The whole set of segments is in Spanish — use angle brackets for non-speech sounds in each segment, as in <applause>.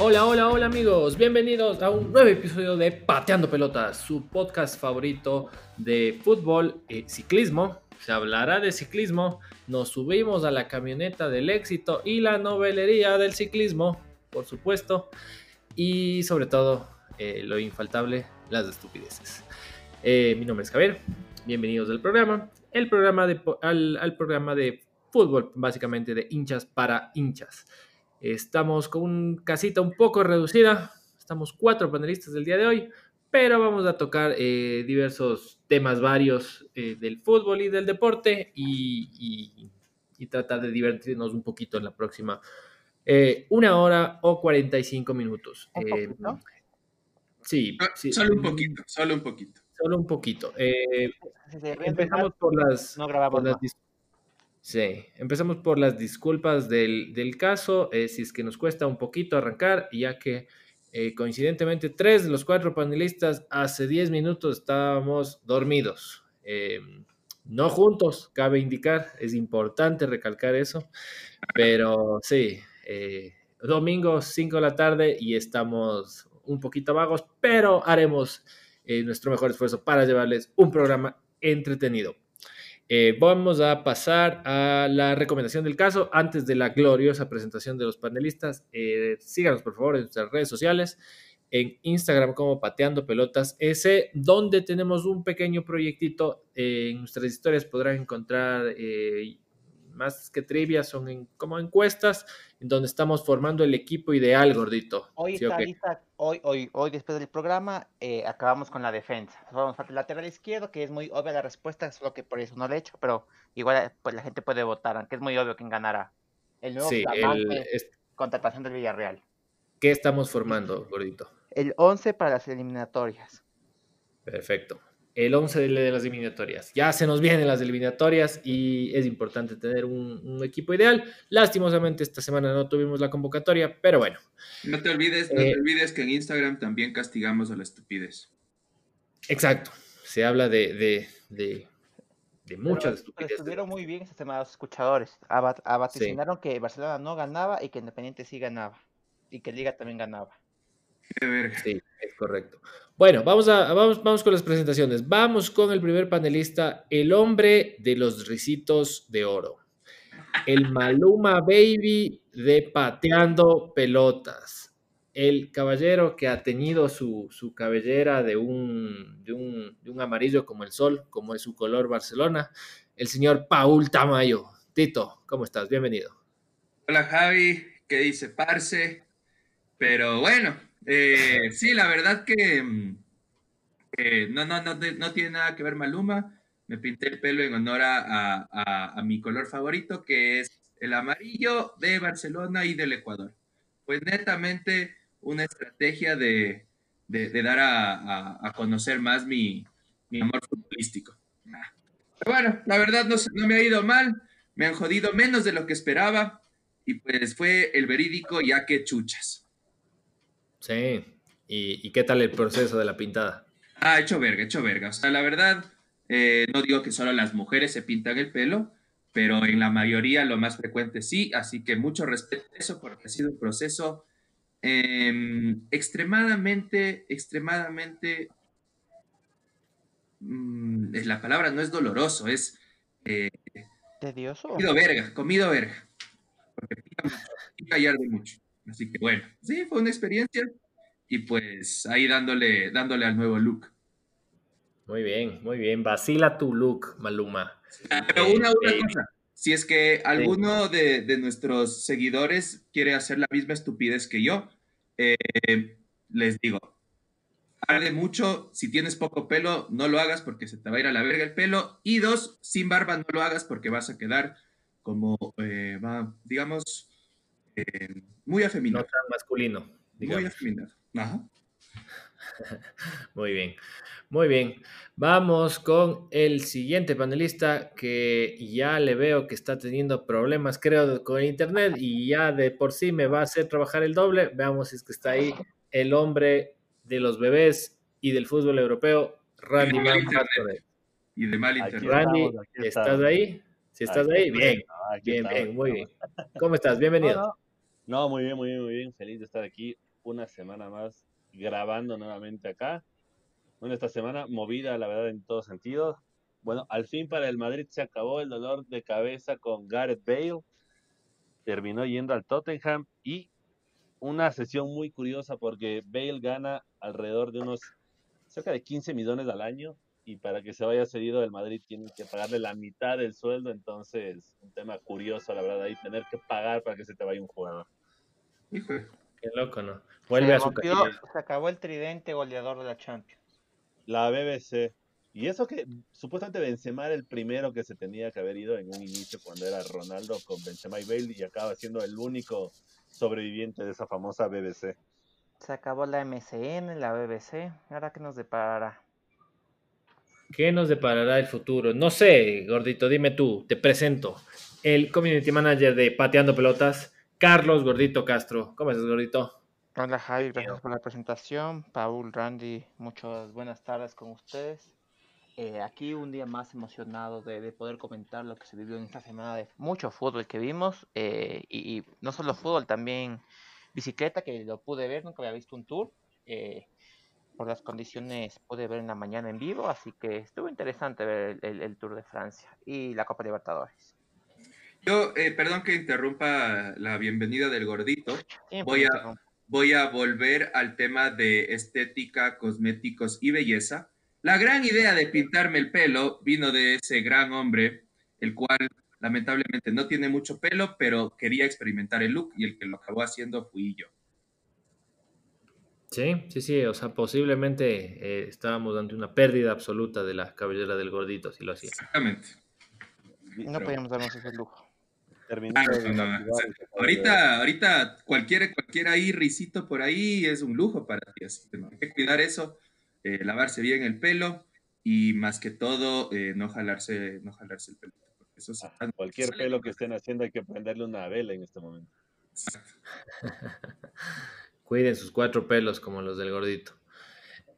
Hola, hola, hola amigos, bienvenidos a un nuevo episodio de Pateando Pelotas, su podcast favorito de fútbol y ciclismo. Se hablará de ciclismo, nos subimos a la camioneta del éxito y la novelería del ciclismo, por supuesto, y sobre todo eh, lo infaltable, las estupideces. Eh, mi nombre es Javier, bienvenidos al programa, el programa de, al, al programa de fútbol, básicamente de hinchas para hinchas. Estamos con una casita un poco reducida. Estamos cuatro panelistas del día de hoy, pero vamos a tocar eh, diversos temas varios eh, del fútbol y del deporte y, y, tratar de divertirnos un poquito en la próxima eh, una hora o 45 minutos. Eh, sí, sí, Solo un poquito, solo un poquito. Solo un poquito. Eh, empezamos por las, No grabamos por las Sí, empezamos por las disculpas del, del caso, eh, si es que nos cuesta un poquito arrancar, ya que eh, coincidentemente tres de los cuatro panelistas hace 10 minutos estábamos dormidos. Eh, no juntos, cabe indicar, es importante recalcar eso, pero sí, eh, domingo 5 de la tarde y estamos un poquito vagos, pero haremos eh, nuestro mejor esfuerzo para llevarles un programa entretenido. Eh, vamos a pasar a la recomendación del caso antes de la gloriosa presentación de los panelistas. Eh, síganos por favor en nuestras redes sociales, en Instagram como Pateando Pelotas S, donde tenemos un pequeño proyectito. En nuestras historias podrán encontrar más que trivias, son en- como encuestas, en donde estamos formando el equipo ideal, gordito. Hoy ¿Sí o está qué? lista, hoy, hoy, hoy después del programa, eh, acabamos con la defensa. Falta el lateral izquierdo, que es muy obvia la respuesta, solo que por eso no lo he hecho, pero igual eh, pues, la gente puede votar, aunque es muy obvio quién ganará. El nuevo Sí, el- es- contratación del Villarreal. ¿qué estamos formando, gordito? El 11 para las eliminatorias. Perfecto. El 11 de de las eliminatorias. Ya se nos vienen las eliminatorias y es importante tener un, un equipo ideal. Lastimosamente esta semana no tuvimos la convocatoria, pero bueno, No te olvides, no Eh, te olvides que en Instagram también castigamos a la estupidez. exacto. Se habla de, de, de, de muchas Pero- pero estupideces. estuvieron muy bien esta semana los escuchadores. Aba- Abaticinaron que Barcelona no ganaba y que Independiente sí ganaba. Y que Liga también ganaba. Qué verga. Sí, es correcto. Bueno, vamos, a, vamos, vamos con las presentaciones. Vamos con el primer panelista, el hombre de los risitos de oro. El Maluma Baby de Pateando Pelotas. El caballero que ha tenido su, su cabellera de un, de, un, de un amarillo como el sol, como es su color Barcelona. El señor Paul Tamayo. Tito, ¿cómo estás? Bienvenido. Hola Javi, ¿qué dice Parce? Pero bueno, eh, sí, la verdad que eh, no, no, no, no tiene nada que ver Maluma. Me pinté el pelo en honor a, a- a- mi color favorito, que es el amarillo de Barcelona y del Ecuador. Pues netamente una estrategia de, de- de dar a, a- conocer más mi, mi amor futbolístico. Pero bueno, la verdad no, no me ha ido mal, me han jodido menos de lo que esperaba y pues fue el verídico ya que chuchas. Sí. ¿Y, y qué tal el proceso de la pintada? Ah, hecho verga, hecho verga. O sea, la verdad, eh, no digo que solo las mujeres se pintan el pelo, pero en la mayoría lo más frecuente sí, así que mucho respeto a eso porque ha sido un proceso eh, extremadamente, extremadamente, mm, es la palabra no es doloroso, es eh, ¿Tedioso? comido verga, comido verga, porque pica mucho, pica y arde mucho. Así que bueno, sí, fue una experiencia y pues ahí dándole, dándole al nuevo look. Muy bien, muy bien. Vacila tu look, Maluma. Ah, Pero una, una eh, cosa, si es que alguno de, de nuestros seguidores quiere hacer la misma estupidez que yo, eh, les digo, arde mucho, si tienes poco pelo, no lo hagas porque se te va a ir a la verga el pelo, y dos, sin barba no lo hagas porque vas a quedar como, eh, va, digamos, eh, muy no afeminado. tan masculino, Muy afeminado. Ajá. <laughs> Muy bien, muy bien. Vamos con el siguiente panelista que ya le veo que está teniendo problemas, creo, con el internet y ya de por sí me va a hacer trabajar el doble. Veamos si es que está ahí el hombre de los bebés y del fútbol europeo, Randy Y del Man internet. Y de mal internet. Randy, estamos, ¿estás ahí? Si estás ahí, bien. bien, bien, muy bien. ¿Cómo estás? Bienvenido. No, muy bien, muy bien, muy bien. Feliz de estar aquí una semana más grabando nuevamente acá. Bueno, esta semana movida, la verdad, en todos sentidos. Bueno, al fin para el Madrid se acabó el dolor de cabeza con Gareth Bale. Terminó yendo al Tottenham y una sesión muy curiosa porque Bale gana alrededor de unos cerca de 15 millones al año y para que se vaya cedido del Madrid tienen que pagarle la mitad del sueldo, entonces un tema curioso, la verdad, ahí tener que pagar para que se te vaya un jugador. Qué loco, ¿no? Vuelve a su Se acabó el tridente goleador de la Champions. La BBC. Y eso que supuestamente Benzema era el primero que se tenía que haber ido en un inicio cuando era Ronaldo con Benzema y Bale y acaba siendo el único sobreviviente de esa famosa BBC. Se acabó la MCN, la BBC. ¿Ahora qué nos deparará? ¿Qué nos deparará el futuro? No sé, gordito, dime tú, te presento. El community manager de Pateando Pelotas, Carlos Gordito Castro. ¿Cómo estás, gordito? Hola, Javi, gracias por la presentación. Paul, Randy, muchas buenas tardes con ustedes. Eh, aquí un día más emocionado de, poder comentar lo que se vivió en esta semana de mucho fútbol que vimos. Eh, y, no solo fútbol, también bicicleta, que lo pude ver, nunca había visto un tour. Eh, por las condiciones pude ver en la mañana en vivo, así que estuvo interesante ver el, Tour de Francia y la Copa Libertadores. Yo, eh, perdón que interrumpa la bienvenida del gordito. voy, a, voy a volver al tema de estética, cosméticos y belleza. La gran idea de pintarme el pelo vino de ese gran hombre, el cual lamentablemente no tiene mucho pelo, pero quería experimentar el look y el que lo acabó haciendo fui yo. Sí, sí, sí, o sea, posiblemente eh, estábamos ante una pérdida absoluta de la cabellera del gordito, si lo hacía. Exactamente. No podíamos darnos ese lujo. Ah, ahorita, ahorita cualquier, cualquier ahí risito por ahí es un lujo para ti, así que hay que cuidar eso, eh, lavarse bien el pelo y más que todo eh, no jalarse, no jalarse el pelo. Eso ah, cualquier pelo que estén haciendo hay que prenderle una vela en este momento. <laughs> Cuiden sus cuatro pelos como los del gordito.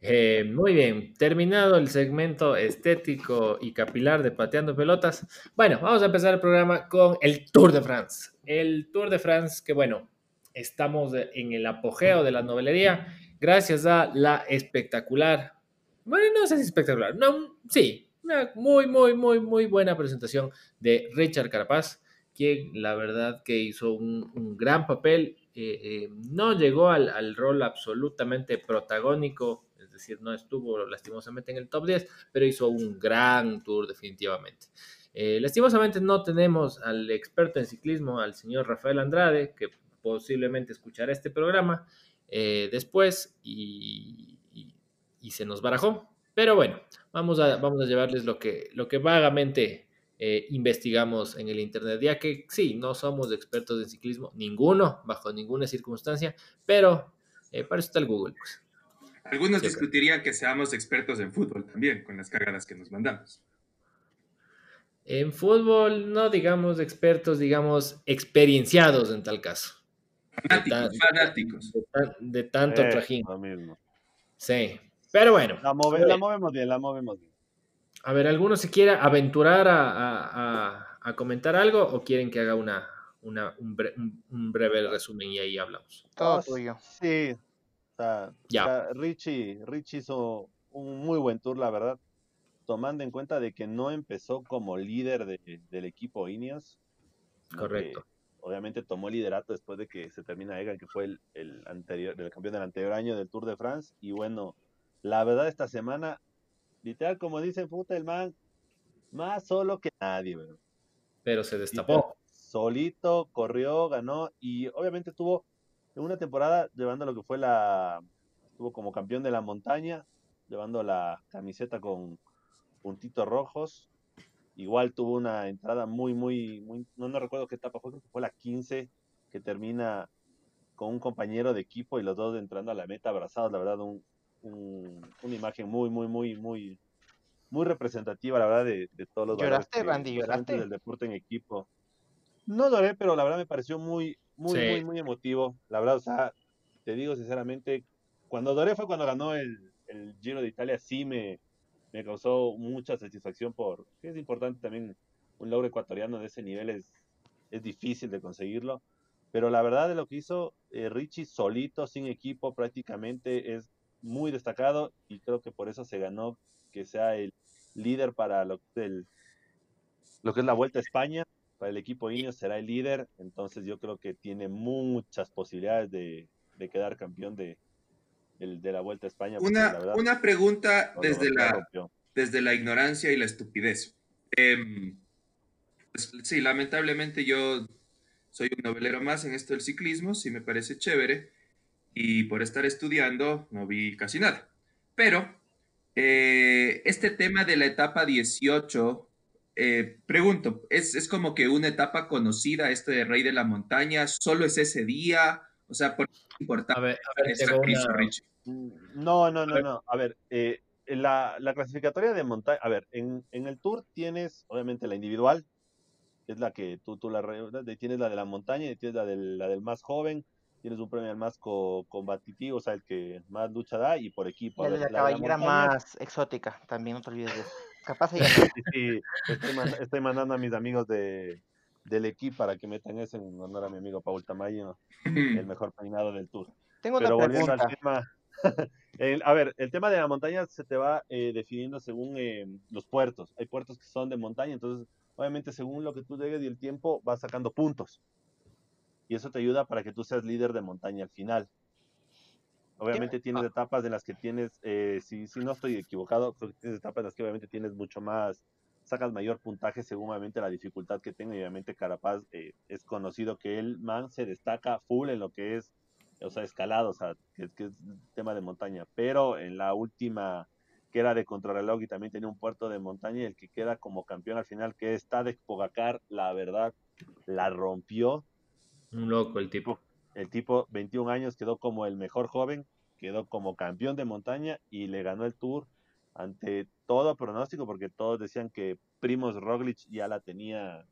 Eh, muy bien, terminado el segmento estético y capilar de Pateando Pelotas. Bueno, vamos a empezar el programa con el Tour de France. El Tour de France, que bueno, estamos en el apogeo de la novelería, gracias a la espectacular, bueno, no sé si espectacular, no, sí, una muy, muy, muy, muy buena presentación de Richard Carapaz, quien la verdad que hizo un gran papel eh, eh, no llegó al, rol absolutamente protagónico, decir, no estuvo lastimosamente en el top 10, pero hizo un gran tour definitivamente. Eh, lastimosamente no tenemos al experto en ciclismo, al señor Rafael Andrade, que posiblemente escuchará este programa después y, se nos barajó. Pero bueno, vamos a, vamos a llevarles lo que, lo que vagamente eh, investigamos en el Internet, ya que sí, no somos expertos en ciclismo, ninguno, bajo ninguna circunstancia, pero eh, para eso está el Google. Pues. Algunos discutirían que seamos expertos en fútbol también, con las cagadas que nos mandamos. En fútbol, no digamos expertos, digamos experienciados en tal caso. Fanáticos, fanáticos. De, tanto eh, trajín. Sí, pero bueno. La, la movemos bien, la movemos bien. A ver, ¿alguno se quiere aventurar a, comentar algo o quieren que haga una, un, breve resumen y ahí hablamos? Todo tuyo. Sí. Ya. Richie, Richie hizo un muy buen tour, la verdad, tomando en cuenta de que no empezó como líder del equipo Ineos. Correcto. Obviamente tomó liderato después de que se termina Egan, que fue el, el anterior, el campeón del anterior año del Tour de France. Y bueno, la verdad esta semana literal, como dice puta el man, más solo que nadie, Pero se destapó. solito, corrió, ganó y obviamente tuvo una temporada llevando lo que fue la. Estuvo como campeón de la montaña, llevando la camiseta con puntitos rojos. Igual tuvo una entrada muy, muy, muy. No, no recuerdo qué etapa fue, creo que fue la 15, que termina con un compañero de equipo y los dos entrando a la meta abrazados. La verdad, un, una imagen muy, muy, muy, muy, muy representativa, la verdad, de, todos los ¿Lloraste, Randy? ¿Lloraste? Del deporte en equipo. No lloré, pero la verdad me pareció muy, muy, muy, muy emotivo. La verdad, o sea, te digo sinceramente, cuando lloré fue cuando ganó el, el Giro de Italia, sí me, me causó mucha satisfacción por, es importante también un logro ecuatoriano de ese nivel es, es difícil de conseguirlo. Pero la verdad de lo que hizo eh, Richie solito, sin equipo prácticamente, es muy destacado y creo que por eso se ganó que sea el líder para lo que, lo que es la Vuelta a España. Para el equipo Ineos será el líder, entonces yo creo que tiene muchas posibilidades de, quedar campeón de, de, la Vuelta a España. Una, una pregunta desde, la, desde la ignorancia y la estupidez. Em, pues, sí, lamentablemente yo soy un novelero más en esto del ciclismo, sí me parece chévere, y por estar estudiando no vi casi nada. Pero eh, este tema de la etapa 18, eh, pregunto, ¿es, como que una etapa conocida, este de Rey de la Montaña, solo es ese día? O sea, ¿por qué es importante a ver, No, no, no, no. A ver, eh, la, clasificatoria de montaña, a ver, en, en, el Tour tienes obviamente la individual, es la que tú, tú la tienes la de la montaña y tienes la del, la del más joven, tienes un premio al más combativo, o sea, el que más lucha da y por equipo. la, caballera más exótica, también no te olvides de eso. Capaz <laughs> sí, estoy, mandando a mis amigos de, del equipo para que metan eso en honor a mi amigo Paul Tamayo, el <laughs> mejor peinado del tour. Tengo Pero volviendo al tema, <laughs> a ver, el tema de la montaña se te va eh, definiendo según eh, los puertos. Hay puertos que son de montaña, entonces obviamente según lo que tú llegues y el tiempo vas sacando puntos. Y eso te ayuda para que tú seas líder de montaña al final. Obviamente tienes etapas en las que tienes, eh, si, si no estoy equivocado, creo que tienes etapas en las que obviamente tienes mucho más, sacas mayor puntaje según obviamente la dificultad que tenga. Y obviamente Carapaz eh, es conocido que el man se destaca full en lo que es, o sea, escalado, o sea, que, que es tema de montaña. Pero en la última que era de contrarreloj y también tenía un puerto de montaña y el que queda como campeón al final, que está de Pogacar, la verdad, la rompió. Un loco el tipo. El tipo, 21 años, quedó como el mejor joven, quedó como campeón de montaña y le ganó el Tour ante todo pronóstico, porque todos decían que Primos Roglic ya la tenía,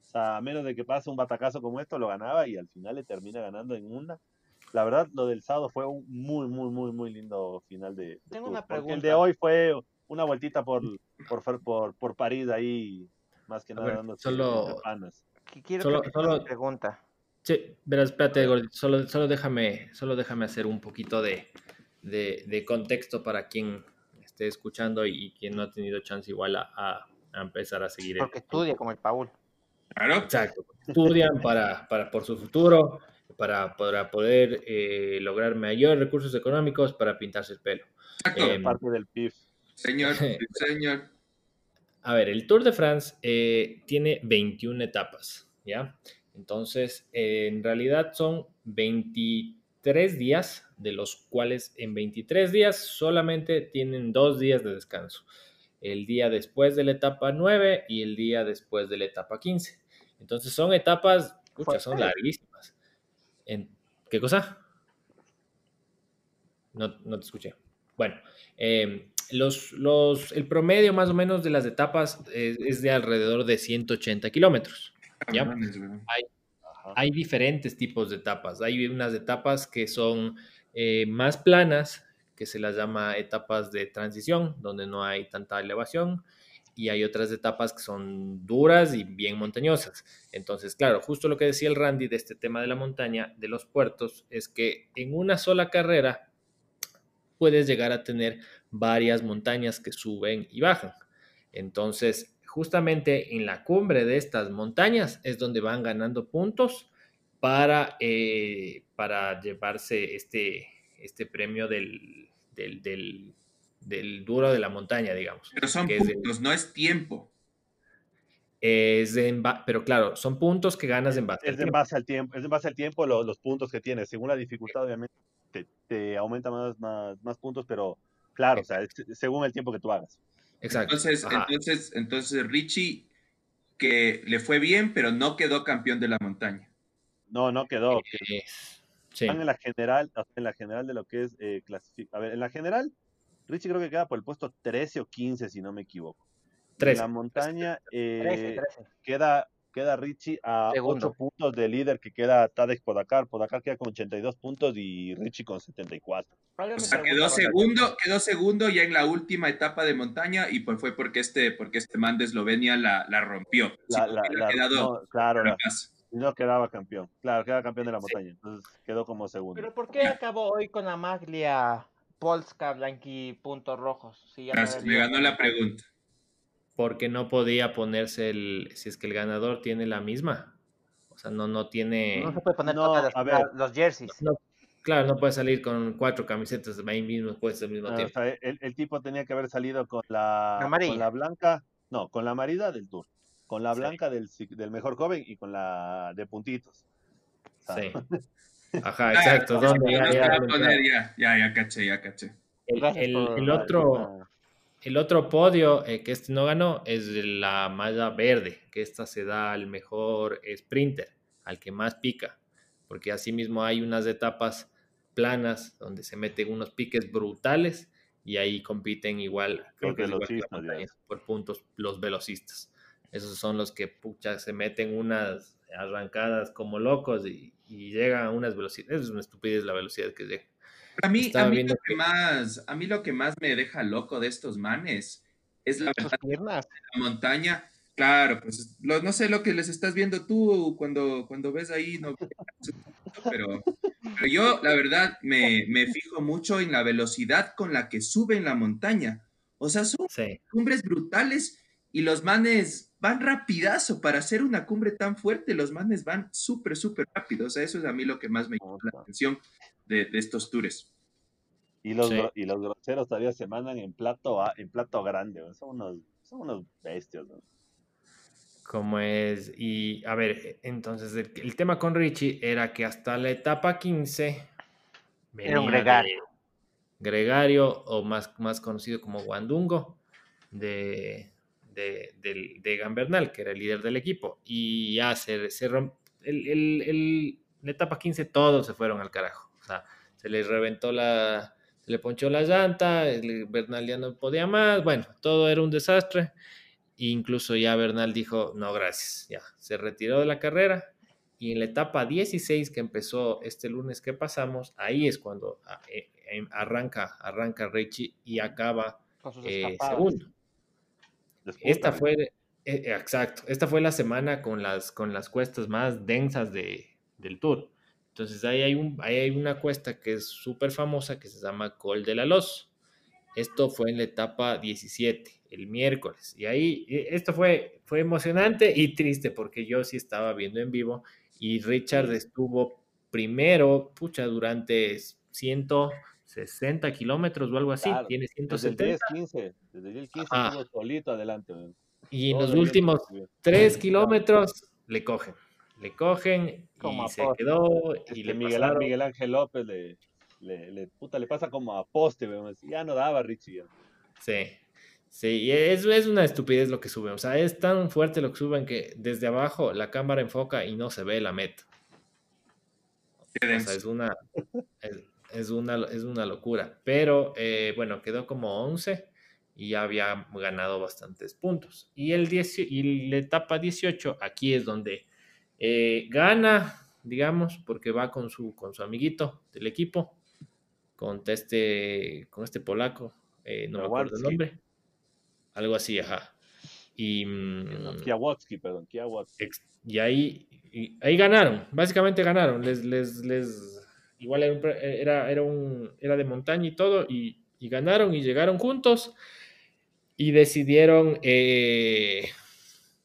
o sea, a menos de que pase un batacazo como esto, lo ganaba y al final le termina ganando en una la verdad, lo del sábado fue un muy, muy, muy, muy lindo final de. Tengo una pregunta. el de hoy fue una vueltita por, por, por, por París ahí, más que nada dando solo, Quiero solo, solo pregunta. Sí, verás, espérate, solo, solo, déjame, solo déjame hacer un poquito de, de, de, contexto para quien esté escuchando y, quien no ha tenido chance igual a, a, empezar a seguir. Porque estudia como el Paul. Claro. Exacto. Estudian para, para, por su futuro para, poder eh, lograr mayores recursos económicos para pintarse el pelo. Eh, parte del PIB. Señor, <laughs> señor. A ver, el Tour de France eh, tiene 21 etapas, ¿ya? Entonces, en realidad son 23 días, de los cuales en 23 días solamente tienen dos días de descanso. El día después de la etapa 9 y el día después de la etapa 15. Entonces son etapas, muchas son larguísimas. ¿Qué cosa? No, te escuché. Bueno, em, los, los, el promedio más o menos de las etapas es, de alrededor de 180 kilómetros. Hay, hay, diferentes tipos de etapas. Hay unas etapas que son eh, más planas, que se las llama etapas de transición, donde no hay tanta elevación y hay otras etapas que son duras y bien montañosas. Entonces, claro, justo lo que decía el Randy de este tema de la montaña, de los puertos, es que en una sola carrera puedes llegar a tener varias montañas que suben y bajan. Entonces, justamente en la cumbre de estas montañas es donde van ganando puntos para, eh, para llevarse este, este premio del, del del duro de la montaña, digamos. Pero son puntos, no es tiempo. Es pero claro, son puntos que ganas en base es en base al tiempo. Es en base al tiempo los, puntos que tienes. Según la dificultad, obviamente, te, aumenta más, más, puntos, pero claro, o sea, según el tiempo que tú hagas. Exacto. Entonces, entonces, entonces Richie, que le fue bien, pero no quedó campeón de la montaña. No, no quedó. Eh, en la general, en la general de lo que es eh, A ver, en la general Richie creo que queda por el puesto 13 o 15, si no me equivoco. 13. En la montaña eh, queda queda Richie a Segundo. 8 puntos del líder que queda Tadej Podacar. Podacar queda con 82 puntos y Richie con 74. O sea, quedó segundo, quedó segundo ya en la última etapa de montaña y pues fue porque este, porque este man de Eslovenia la, la rompió. La- Sí, la- la- quedado no, claro, no quedaba campeón. Claro, quedaba campeón de la Sí. montaña. Entonces quedó como segundo. Pero ¿por qué acabó hoy con la maglia Polska, blanqui, puntos rojos? Si ya Gracias, me ganó la pregunta. Porque no podía ponerse el, si es que el ganador tiene la misma. O sea, no, no tiene. No se puede poner No, todas las- a ver. los jerseys. no- claro, no puede salir con cuatro camisetas ahí mismo puestas al mismo Ah, o tiempo. sea, el, el tipo tenía que haber salido con la, Amarilla. con la blanca, no, con la amarilla del tour, con la Sí. blanca del, ci- del mejor joven y con la de puntitos. O sea, Sí. <laughs> Ajá, Ah, exacto. ya, ¿dónde? ya, Ya, ya, va a ya. poner, ya, ya, ya caché, ya caché. El, el- el ah, otro, ah, el otro podio eh, que este no ganó es la malla verde, que esta se da al mejor sprinter, al que más pica, porque asimismo hay unas etapas planas donde se meten unos piques brutales y ahí compiten igual, creo Los que igual que por puntos los velocistas. Esos son los que pucha, se meten unas arrancadas como locos y, y llegan a unas velocidades. Es una estupidez la velocidad que llega. A mí, a mí lo que más, a mí lo que más me deja loco de estos manes es la Sus verdad piernas. la montaña. Claro, pues lo- no sé lo que les estás viendo tú cuando, cuando ves ahí, no, pero, pero yo la verdad me, me fijo mucho en la velocidad con la que suben la montaña. O sea, son Sí. cumbres brutales y los manes van rapidazo para hacer una cumbre tan fuerte, los manes van súper, súper rápido. O sea, eso es a mí lo que más me llama la atención de, de estos tours. Y los, Sí. y los groseros todavía se mandan en plato, a- en plato grande, ¿no? son unos, son unos bestias. ¿no? como es. Y a ver, entonces el, el tema con Richie era que hasta la etapa 15 Era un gregario. de Gregario, o más, más conocido como Guandungo, de, de, del- de Gambernal, que era el líder del equipo. Y ya se, se romp- el, el- el- la etapa 15 todos se fueron al carajo. O sea, se les reventó la. Se le ponchó la llanta, Bernal ya no podía más. Bueno, todo era un desastre. Incluso ya Bernal dijo, no, gracias, ya, se retiró de la carrera. Y en la etapa 16 que empezó este lunes que pasamos, ahí es cuando ah, eh, em, arranca, arranca Richie y acaba eh, segundo. Esta fue, eh, eh, exacto, esta fue la semana con las, con las cuestas más densas de, del tour. Entonces ahí hay, un, ahí hay una cuesta que es súper famosa que se llama Col de la Los. Esto fue en la etapa 17, el miércoles. Y ahí, eh, esto fue, fue emocionante y triste porque yo sí estaba viendo en vivo y Richard estuvo primero, pucha, durante 160 kilómetros o algo así. Claro, Tiene Desde el 170. 10, 15, desde el 10, 15 Ajá. estuvo solito adelante. Y en Todo los últimos estuvo. tres kilómetros le cogen, le cogen Como y a se poste. quedó Es y le Miguel, pasaron. Miguel Ángel López le, le, le- puta, le pasa como a poste, weón, ya no daba Richie. ya. Sí, sí, y es, es una estupidez lo que suben. O sea, es tan fuerte lo que suben que desde abajo la cámara enfoca y no se ve la meta. O sea, es una, es, es una, es una locura. Pero eh, bueno, quedó como 11 y ya había ganado bastantes puntos. Y, el 10, y la etapa 18, aquí es donde eh, gana, digamos, porque va con su, con su amiguito del equipo, con este, con este polaco, eh, no me acuerdo el nombre. Algo así, ajá. Y, mm, Kiawotsky, perdón, Kiawotsky. Ex- Y ahí, y ahí ganaron, básicamente ganaron. Les, les, les, igual era, un era, era, un, era de montaña y todo, y, y ganaron y llegaron juntos y decidieron, eh,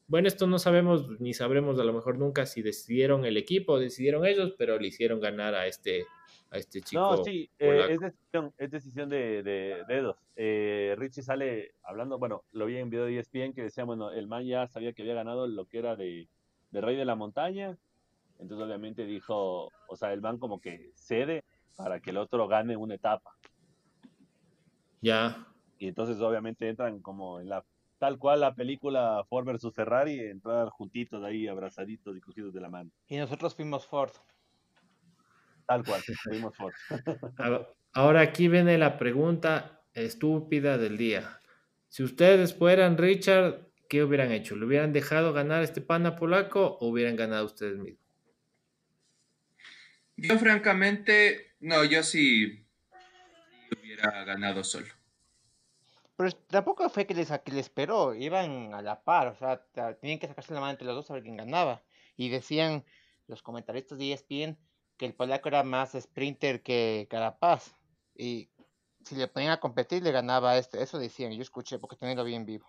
bueno, esto no sabemos ni sabremos a lo mejor nunca si decidieron el equipo decidieron ellos, pero le hicieron ganar a este, a este chico. No, sí, eh, es decisión, es decisión de, de dedos. Eh, Richie sale hablando, bueno, lo vi en video de ESPN que decía, bueno, el man ya sabía que había ganado lo que era de, de Rey de la Montaña, entonces obviamente dijo, o sea, el man como que cede para que el otro gane una etapa. Ya, Y entonces obviamente entran como en la, tal cual la película Ford versus Ferrari, entrar juntitos ahí, abrazaditos y cogidos de la mano. Y nosotros fuimos Ford. Tal cual, vimos Ford. <laughs> Ahora aquí viene la pregunta estúpida del día. Si ustedes fueran Richard, ¿qué hubieran hecho? ¿Le hubieran dejado ganar este pana polaco o hubieran ganado ustedes mismos? Yo francamente, no, yo sí hubiera ganado solo. Pero tampoco fue que les, que les esperó, iban a la par, o sea, tenían que sacarse la mano entre los dos a ver quién ganaba. Y decían los comentaristas de ESPN que el polaco era más sprinter que Carapaz. Y si le ponían a competir, le ganaba este. Eso decían, yo escuché porque tenía bien vivo.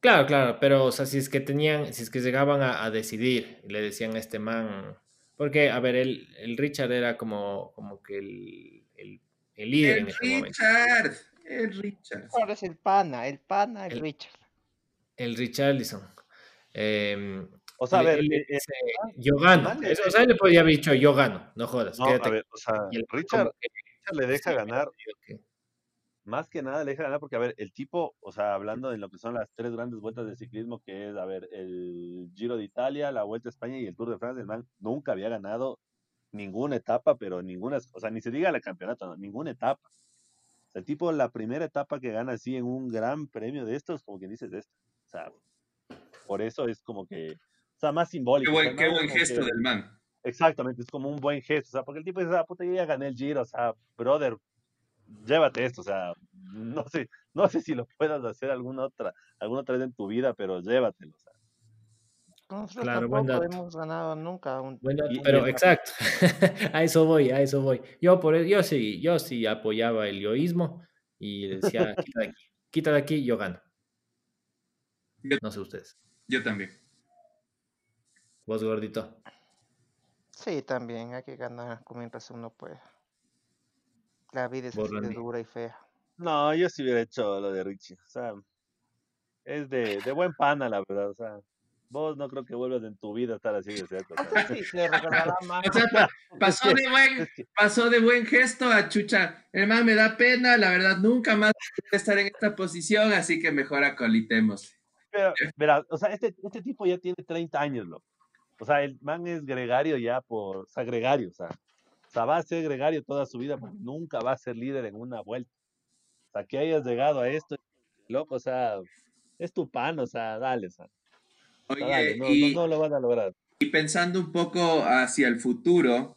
Claro, claro, pero o sea, si es que tenían, si es que llegaban a, decidir, le decían a este man, porque, a ver, el, el Richard era como, como que el, el, el líder en ese Richard, El Richard. Ahora es el pana, el pana, el, Richard. El Richarlison. Eh, o sea, a ver, eh, yo gano. o sea, él le podía haber dicho yo gano, no jodas. No, a ver, o sea, Richard, le deja ganar. Más que nada le deja ganar porque, a ver, el tipo, o sea, hablando de lo que son las tres grandes vueltas de ciclismo, que es, a ver, el Giro de Italia, la Vuelta a España y el Tour de Francia, el man nunca había ganado ninguna etapa, pero ninguna, o sea, ni se diga el campeonato, ninguna etapa. El tipo, la primera etapa que gana así en un gran premio de estos, como quien dices, esto. O sea, por eso es como que o sea, más simbólico. Qué buen, gesto del man. Exactamente, es como un buen gesto. O sea, porque el tipo dice, ah, puta, yo ya gané el Giro. O sea, brother, llévate esto. O sea, no sé, no sé si lo puedas hacer alguna otra, alguna otra vez en tu vida, pero llévatelo. Nosotros claro, tampoco hemos ganado nunca un... pero exacto, <laughs> a eso voy, a eso voy. Yo por yo sí, yo sí apoyaba el yoísmo y decía, <laughs> quita de aquí, quita de aquí, yo gano. no sé ustedes. Yo también. Vos, gordito. Sí, también hay que ganar mientras uno puede. La vida es así de dura y fea. No, yo sí hubiera hecho lo de Richie. O sea, es de, de buen pana, la verdad. O sea, vos no creo que vuelvas en tu vida a estar así de cerca. sí, se recordará <laughs> más. O sea, pasó de, buen, pasó de buen gesto a chucha. El man me da pena, la verdad, nunca más estar en esta posición, así que mejor acolitemos. Pero, verás, o sea, este, este tipo ya tiene 30 años, loco. O sea, el man es gregario ya por, o sea, gregario, o sea, o sea, va a ser gregario toda su vida porque nunca va a ser líder en una vuelta. O sea, que hayas llegado a esto, loco, o sea, es tu pan, o sea, dale, o sea. Oye, no, y, no, lo van a lograr. Y pensando un poco hacia el futuro,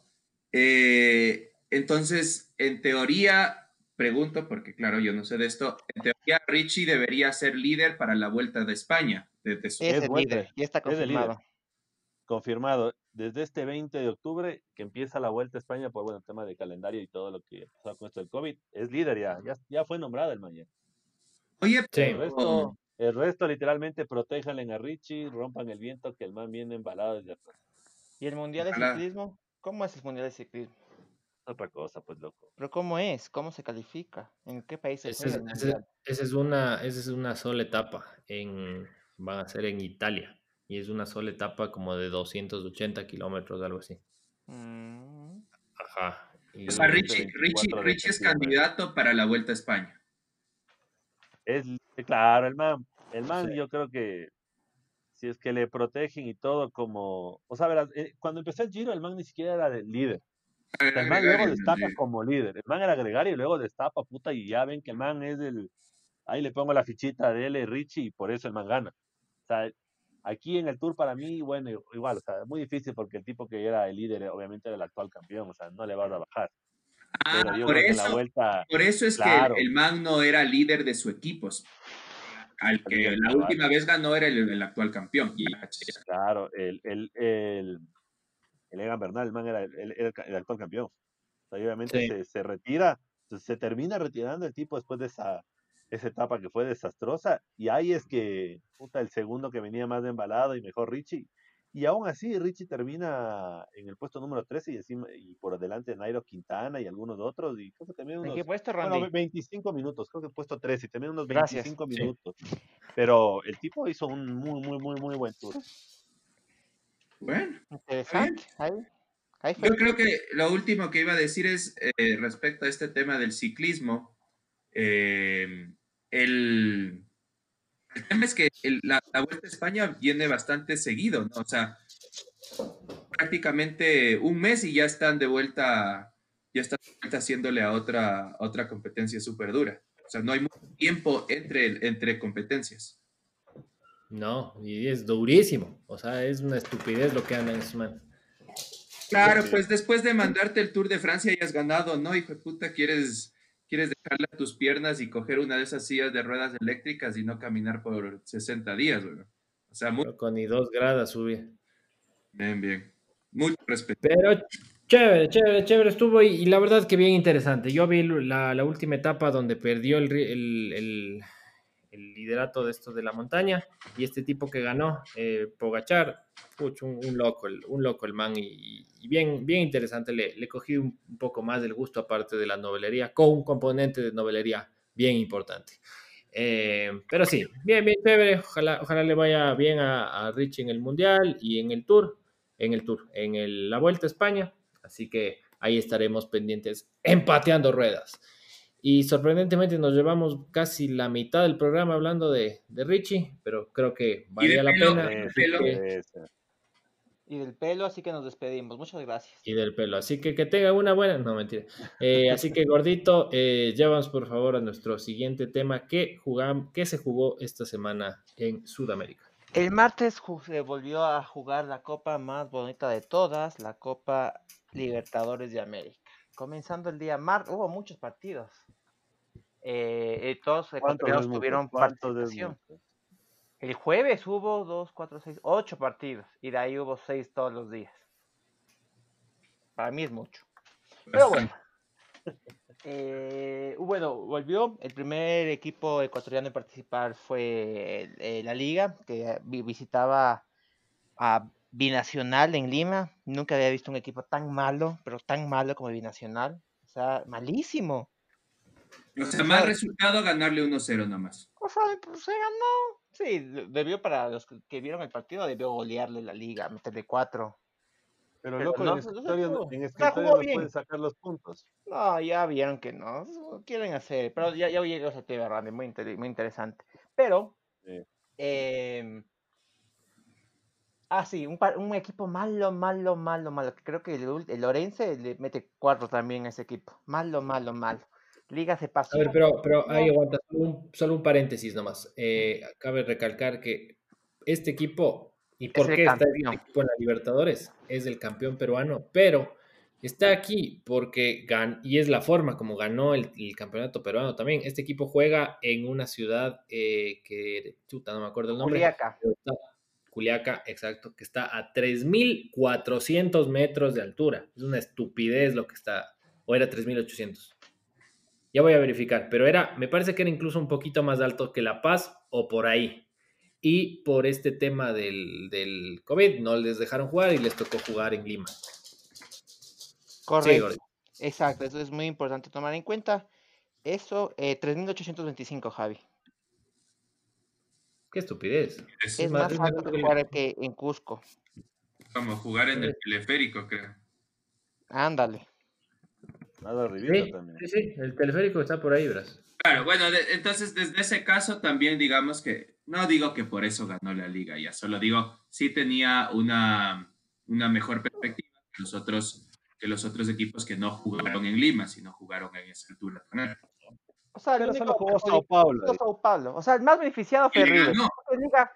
eh, entonces, en teoría, pregunto, porque claro, yo no sé de esto, en teoría Richie debería ser líder para la Vuelta de España. Desde su... Es el líder, ya está confirmado confirmado desde este 20 de octubre que empieza la Vuelta a España por bueno, el tema de calendario y todo lo que pasó con esto del COVID. Es líder ya, ya, fue nombrado el mañana. Oye, el, resto, literalmente protéjanle a Richie, rompan el viento que el man viene embalado desde atrás. ¿Y el Mundial de Ciclismo? ¿Cómo es el Mundial de Ciclismo? Otra cosa, pues loco. ¿Pero cómo es? ¿Cómo se califica? ¿En qué países? Esa es, es, una, esa es una sola etapa. En, van a ser en Italia y es una sola etapa como de 280 kilómetros, algo así. Mm. Ajá. o sea, Richie, es candidato para la Vuelta a España. Es claro, el man, el man yo creo que si es que le protegen y todo como, o sea, verás, eh, cuando empezó el Giro el man ni siquiera era el líder. el man luego destapa como líder. El man era gregario y luego destapa, puta, y ya ven que el man es el. Ahí le pongo la fichita de él, Richie, y por eso el man gana. O sea, Aquí en el Tour para mí, bueno, igual, o sea, muy difícil porque el tipo que era el líder obviamente era el actual campeón, o sea, no le vas a bajar. Ah, por eso, por eso es que el, man no era líder de su equipo. Al que la última vez ganó era el, actual campeón. Claro, el, el, el, Egan Bernal, el man era el, actual campeón. O sea, obviamente se, se, retira, se termina retirando el tipo después de esa esa etapa que fue desastrosa. Y ahí es que, puta, el segundo que venía más de embalado y mejor Richie. Y aún así, Richie termina en el puesto número 13 y, encima, y por delante Nairo Quintana y algunos otros. Y creo que también unos, ¿En qué puesto, Randy? 25 minutos, creo que puesto 13 y también unos 25 minutos. Pero el tipo hizo un muy, muy, muy, muy buen tour. Bueno, interesante. Yo creo que lo último que iba a decir es eh, respecto a este tema del ciclismo. Eh, el, tema es que la, Vuelta a España viene bastante seguido, ¿no? O sea, prácticamente un mes y ya están de vuelta, ya están de vuelta haciéndole a otra, otra competencia súper dura. O sea, no hay mucho tiempo entre, entre competencias. No, y es durísimo. O sea, es una estupidez lo que anda en sus manos. Claro, pues después de mandarte el Tour de Francia y has ganado, ¿no? Hijo de puta, quieres, quieres dejarle a tus piernas y coger una de esas sillas de ruedas eléctricas y no caminar por 60 días, güey. O sea, muy Con ni dos gradas subí. bien, bien. Mucho respeto. Pero chévere, chévere, chévere estuvo y, y la verdad que bien interesante. Yo vi la, la última etapa donde perdió el, ri- el- el- el liderato de esto de la montaña y este tipo que ganó, eh, Pogachar, un, loco, un loco el man y, bien, bien interesante. Le, le cogí un, un poco más del gusto aparte de la novelería, con un componente de novelería bien importante. Eh, pero sí, bien, bien chévere. Ojalá, ojalá le vaya bien a, a Richie en el Mundial y en el Tour, en el Tour, en el- la Vuelta a España. Así que ahí estaremos pendientes, empateando ruedas. Y sorprendentemente nos llevamos casi la mitad del programa hablando de, de Richie, pero creo que valía la pelo, pena. y de así pelo. que-. Y del pelo, así que nos despedimos. Muchas gracias. y del pelo. Así que que tenga una buena. No, mentira. Eh, así que, gordito, eh, llévanos por favor a nuestro siguiente tema. ¿Qué, jugam- ¿Qué se jugó esta semana en Sudamérica? El martes se volvió a jugar la copa más bonita de todas, la Copa Libertadores de América. Comenzando el día martes, hubo muchos partidos. Eh, eh, todos los ¿Cuántos ecuatorianos tuvieron ¿Cuántos es participación. El jueves hubo dos, cuatro, seis, ocho partidos y de ahí hubo seis todos los días. Para mí es mucho. Pero bueno. <laughs> Eh, bueno, volvió. El primer equipo ecuatoriano en participar fue eh, la Liga, que vi- visitaba a Binacional en Lima. Nunca había visto un equipo tan malo, pero tan malo como Binacional. O sea, malísimo. O sea, más resultado ganarle 1-0 nomás. O sea, pues se ganó. Sí, de- debió para los que, vieron el partido, debió golearle la liga, meterle cuatro. Pero Pero loco, no, en escritorio, jugó. en escritorio no bien. pueden sacar los puntos. No, ya vieron que no. eso Quieren hacer. Pero ya, ya llegó ese tema, Randy, muy, inter- muy interesante. Pero. Sí. em, ah, sí, un, equipo malo, malo, malo, malo. Creo que el, el Lorense le mete cuatro también a ese equipo. Malo, malo, malo. Liga se pasó. A ver, pero, pero ahí aguanta, solo un, solo un paréntesis nomás. Eh, cabe recalcar que este equipo, ¿y por qué está este equipo en la Libertadores? Es el campeón peruano, pero está aquí porque gan y es la forma como ganó el, el campeonato peruano también. Este equipo juega en una ciudad eh, que, chuta, no me acuerdo el nombre. Está- Culiaca, exacto, que está a 3.400 metros de altura. Es una estupidez lo que está, o era 3.800. Ya voy a verificar, pero era, me parece que era incluso un poquito más alto que La Paz o por ahí. Y por este tema del, del COVID no les dejaron jugar y les tocó jugar en Lima. Correcto. Exacto, eso es muy importante tomar en cuenta. Eso, eh, 3.825, Javi. Qué estupidez. Es, Es más- que jugar que en Cusco. como jugar en el teleférico, creo. Ándale. Nada arribita Sí, también. sí, sí, el teleférico está por ahí, verás. Claro, bueno, de- entonces desde ese caso también digamos que, no digo que por eso ganó la liga, ya solo digo, sí tenía una, una mejor perspectiva que los, otros, que los otros equipos que no jugaron en Lima, sino jugaron en esa altura. ¿no? O sea, el único solo jugó Sao Paulo. Sao Paulo. O sea, el más beneficiado fue River. Liga-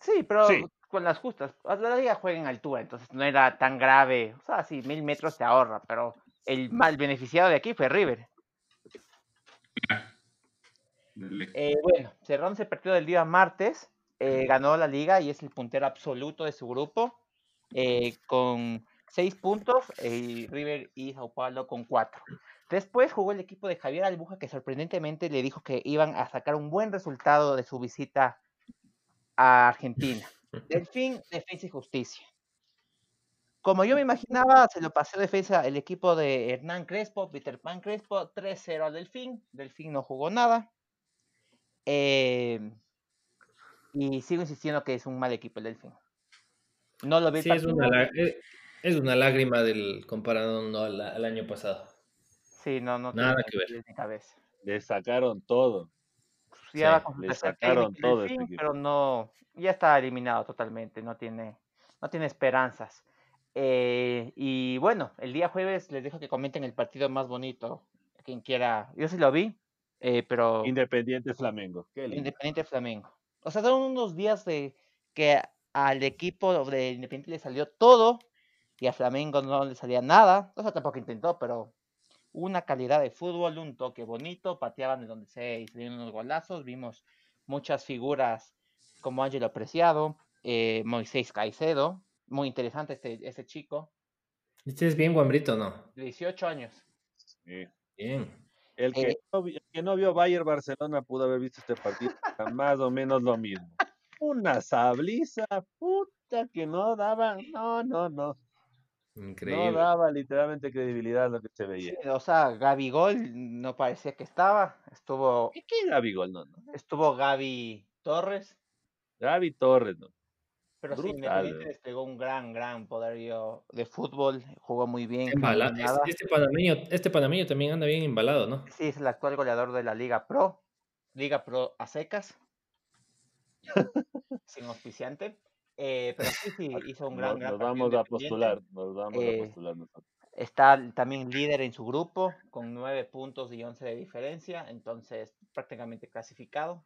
Sí, pero Sí. con las justas. La liga juega en altura, entonces no era tan grave. O sea, sí, mil metros te ahorra, pero el mal beneficiado de aquí fue River. <laughs> Eh, bueno, cerrando ese partido del día martes, eh, ganó la liga y es el puntero absoluto de su grupo, eh, con seis puntos, eh, y River y Sao Paulo con cuatro. Después jugó el equipo de Javier Albuja, que sorprendentemente le dijo que iban a sacar un buen resultado de su visita a Argentina. <laughs> Delfín, Defensa y Justicia. Como yo me imaginaba, se lo pasó defensa el equipo de Hernán Crespo, Peter Pan Crespo, 3-0 al Delfín. Delfín no jugó nada. Eh, y sigo insistiendo que es un mal equipo el Delfín. No lo vi Sí, es una, eh, es una lágrima del comparado no, al, al año pasado. Sí, no, no Nada tiene que ver. cabeza. Le sacaron todo. Sí, ya va Sí, le sacaron todo Delfín, pero no, ya está eliminado totalmente, no tiene, no tiene esperanzas. Eh, y bueno, el día jueves les dejo que comenten el partido más bonito, quien quiera. Yo sí lo vi, eh, pero Independiente Flamengo. Qué lindo. Independiente Flamengo. O sea, son unos días de que al equipo de Independiente le salió todo y a Flamengo no le salía nada. O sea, tampoco intentó, pero una calidad de fútbol, un toque bonito, pateaban de donde sea y salieron unos golazos. Vimos muchas figuras como Ángelo Preciado, eh, Moisés Caicedo, muy interesante este, este chico, Este es bien guambrito, ¿no? de 18 años. Sí. Bien. El que, Eh, no, el que no vio Bayern Barcelona pudo haber visto este partido, <laughs> más o menos lo mismo. Una sabliza, puta, que no daba, no, no, no, no Increíble. daba literalmente credibilidad a lo que se veía. Sí, o sea, Gaby Gol no parecía que estaba. Estuvo, ¿Y qué Gaby Gol? No, no. estuvo Gaby Torres, Gaby Torres, no. Pero sí, Brutal, Independiente eh. desplegó un gran, gran poderío de fútbol. Jugó muy bien. Embala-. Este panameño, este panameño también anda bien embalado, ¿no? Sí, es el actual goleador de la Liga Pro. Liga Pro a secas. <laughs> sin auspiciante. Eh, pero sí, sí, hizo un gran, Nos, gran nos partido vamos a postular, nos vamos Eh, a postular nosotros. Está también líder en su grupo con 9 puntos y 11 de diferencia, entonces prácticamente clasificado.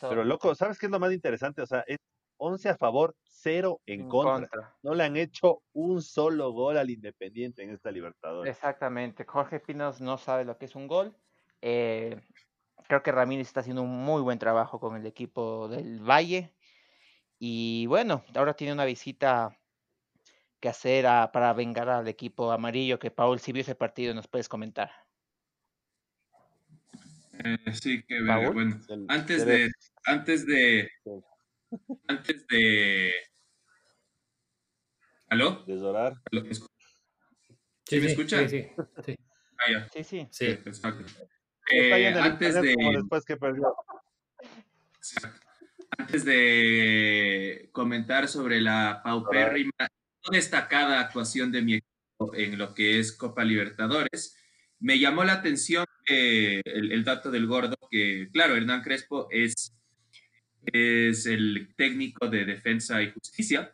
Pero loco, ¿sabes qué es lo más interesante? O sea, es 11 a favor, 0 en en contra. contra. No le han hecho un solo gol al Independiente en esta Libertadores. Exactamente. Jorge Pinos no sabe lo que es un gol. Eh, creo que Ramírez está haciendo un muy buen trabajo con el equipo del Valle. Y bueno, ahora tiene una visita que hacer a- para vengar al equipo amarillo, que Paul, si vio ese partido, nos puedes comentar. Eh, sí. Paul. Bueno, antes de, antes de, antes de, ¿aló? de Zorar. ¿Aló? ¿Me escu- Sí, me sí, escuchan? Sí, sí, sí. Ah, ya. Sí, sí. Sí. Exacto. Eh, antes de, como después que perdió. antes de comentar sobre la paupérrima, no destacada actuación de mi equipo en lo que es Copa Libertadores, me llamó la atención eh, el, el dato del gordo, que claro, Hernán Crespo es, es el técnico de defensa y justicia.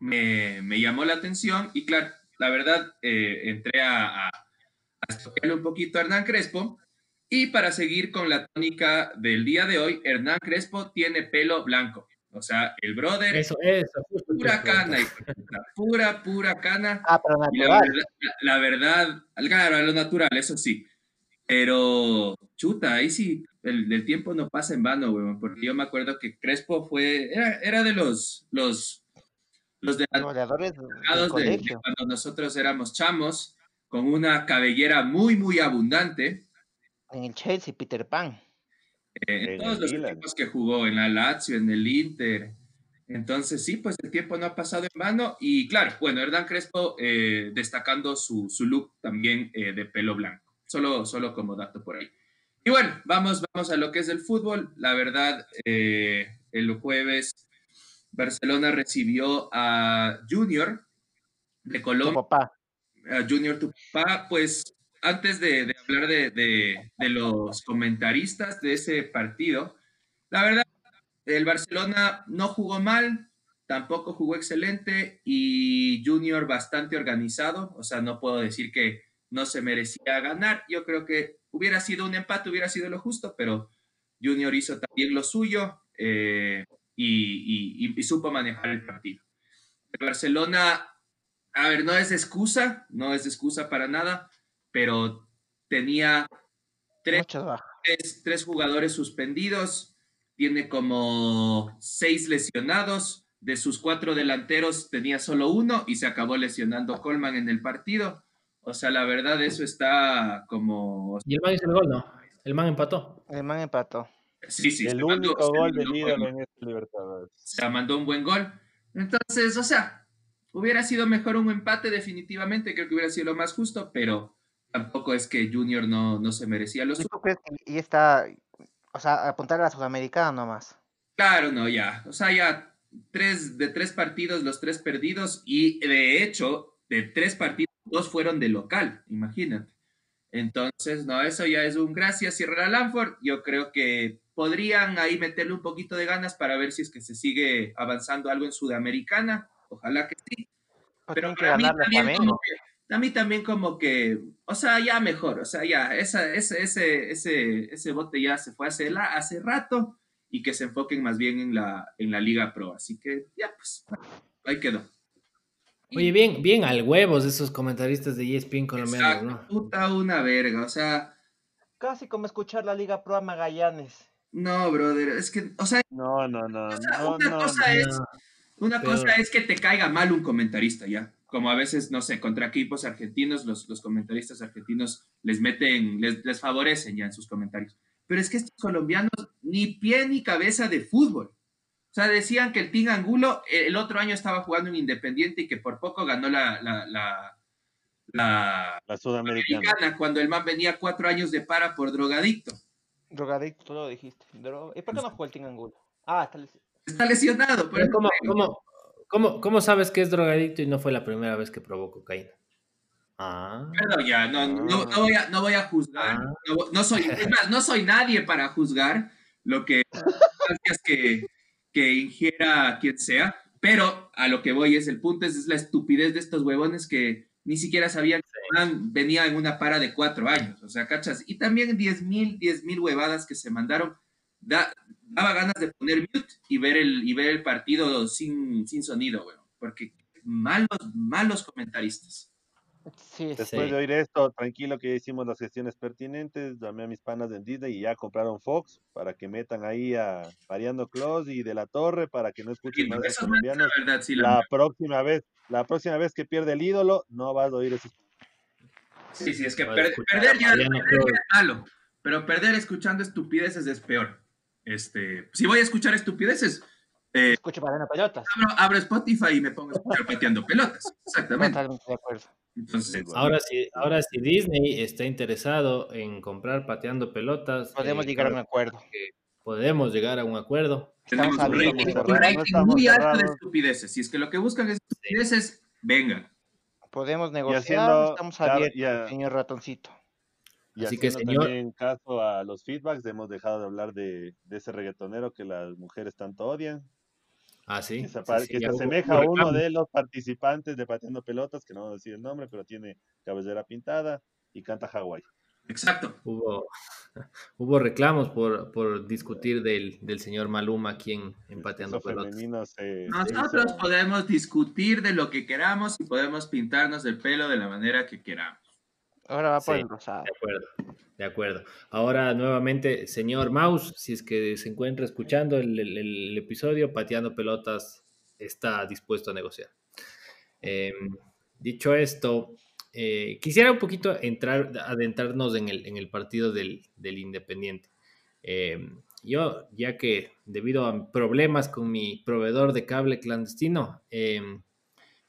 Me, me llamó la atención y claro, la verdad, eh, entré a, a, un poquito a Hernán Crespo y para seguir con la tónica del día de hoy, Hernán Crespo tiene pelo blanco. O sea, el brother es Eso, eso. pura cana, pura, pura cana. Ah, pero la la, la verdad, claro, lo natural, eso sí. Pero, chuta, ahí sí, el, el tiempo no pasa en vano, weón, porque yo me acuerdo que Crespo fue, era, era de los, los, los de Goleadores del de, cuando nosotros éramos chamos, con una cabellera muy, muy abundante. En el Chelsea, Peter Pan. eh, en todos los equipos que jugó, en la Lazio, en el Inter. Entonces, sí, pues el tiempo no ha pasado en vano. Y claro, bueno, Hernán Crespo eh, destacando su, su look también eh, de pelo blanco. Solo, solo como dato por ahí. Y bueno, vamos, vamos a lo que es el fútbol. La verdad, eh, el jueves Barcelona recibió a Junior de Tu Colombia. papá. a Junior tu papá, pues antes de, de hablar de, de- de los comentaristas de ese partido, la verdad, el Barcelona no jugó mal, tampoco jugó excelente y Junior bastante organizado, o sea, no puedo decir que no se merecía ganar, yo creo que hubiera sido un empate, hubiera sido lo justo, pero Junior hizo también lo suyo eh, y, y- y supo manejar el partido. El Barcelona a ver, no es excusa, no es excusa para nada, pero tenía tres, tres- tres jugadores suspendidos, tiene como seis lesionados, de sus cuatro delanteros tenía solo uno y se acabó lesionando Colman en el partido. O sea, la verdad, eso está como... Y el man hizo el gol, ¿no? El man empató. El man empató. Sí, sí, el mandó- único se gol mandó del un ídolo buen- en esta Libertadores. se mandó un buen gol. Entonces, o sea, hubiera sido mejor un empate definitivamente, creo que hubiera sido lo más justo, pero tampoco es que Junior no, no se merecía los ¿Y tú crees que y está, o sea, apuntar a la Sudamericana nomás? Claro, no, ya. O sea, ya tres de tres partidos, los tres perdidos, y de hecho, de tres partidos, dos fueron de local, imagínate. Entonces, no, eso ya es un gracias, Sierra Lanford. Yo creo que podrían ahí meterle un poquito de ganas para ver si es que se sigue avanzando algo en Sudamericana. Ojalá que sí. Pues Pero para mí también Flamengo. como que, a mí también como que, o sea, ya mejor, o sea, ya, esa, ese, ese, ese, ese bote ya se fue hace, la, hace rato y que se enfoquen más bien en la, en la Liga Pro. Así que ya, pues, ahí quedó. Oye, bien, bien al huevos esos comentaristas de ESPN colombianos, Exacto, ¿no? puta una verga, o sea, Casi como escuchar la Liga Pro a Magallanes. no, brother, es que, o sea, No, no, no, o sea, no, una no. cosa es, No, una Pero- cosa es que te caiga mal un comentarista, ya. Como a veces, no sé, contra equipos argentinos, los, los comentaristas argentinos les meten, les, les favorecen ya en sus comentarios. Pero es que estos colombianos, ni pie ni cabeza de fútbol. O sea, decían que el Team Angulo eh, el otro año estaba jugando en Independiente y que por poco ganó la, la, la, la La sudamericana. americana cuando el man venía cuatro años de para por drogadicto. Drogadicto, tú lo dijiste. ¿Y por qué no jugó el Team Angulo? Ah, está lesi- Está lesionado. Pero ¿Cómo, cómo, cómo, cómo sabes que es drogadicto y no fue la primera vez que probó cocaína? Ah, Perdón, ya, no, no, no voy a, no voy a juzgar. Ah. No, no soy, es más, no soy nadie para juzgar lo que <laughs> que, que ingiera quien sea, pero a lo que voy es el punto es, la estupidez de estos huevones que ni siquiera sabían que venía en una para de cuatro años, o sea, cachas, y también 10 mil, 10 mil huevadas que se mandaron, da- daba ganas de poner mute y ver el, y ver el partido sin, sin sonido, huevón, porque malos, malos comentaristas. Sí, sí. Después de oír esto, tranquilo que ya hicimos las gestiones pertinentes, llamé a mis panas en Disney y ya compraron Fox para que metan ahí a Mariano Clos y de la Torre para que no escuchen más de manes, colombianos. la verdad, sí, la La próxima vez, la próxima vez que pierde el ídolo, no vas a oír esos Sí, sí, es que per- perder, ya, perder es malo, pero perder escuchando estupideces es peor. Este, si voy a escuchar estupideces, eh, Escucho para una pelotas. abro, abro Spotify y me pongo a escuchar pateando pelotas. Exactamente. Totalmente de acuerdo. Entonces, ahora sí, ahora si Disney está interesado en comprar pateando pelotas, Podemos eh, llegar a un acuerdo. podemos llegar a un acuerdo. tenemos Estamos un abiertos, rating, un rating muy alto de estupideces. Si es que lo que buscan es estupideces, vengan. Podemos negociar, haciendo- estamos abiertos, ya- señor ratoncito. Y Así que, señor- también caso a los feedbacks, hemos dejado de hablar de, de ese reggaetonero que las mujeres tanto odian, Ah, sí. que se, sí, que se asemeja a uno de los participantes de Pateando Pelotas, que no vamos a decir el nombre, pero tiene cabellera pintada y canta Hawái. Exacto. Hubo, <laughs> hubo reclamos por, por discutir del, del señor Maluma aquí en, en Pateando Eso Pelotas. se, se Nosotros hizo- podemos discutir de lo que queramos y podemos pintarnos el pelo de la manera que queramos. Ahora va por Sí. el rosado. De acuerdo, de acuerdo. Ahora nuevamente, señor Maus, si es que se encuentra escuchando el, el- el episodio, pateando pelotas, está dispuesto a negociar. Eh, dicho esto, eh, quisiera un poquito entrar, adentrarnos en el, en el partido del, del Independiente. Eh, yo, ya que debido a problemas con mi proveedor de cable clandestino, eh,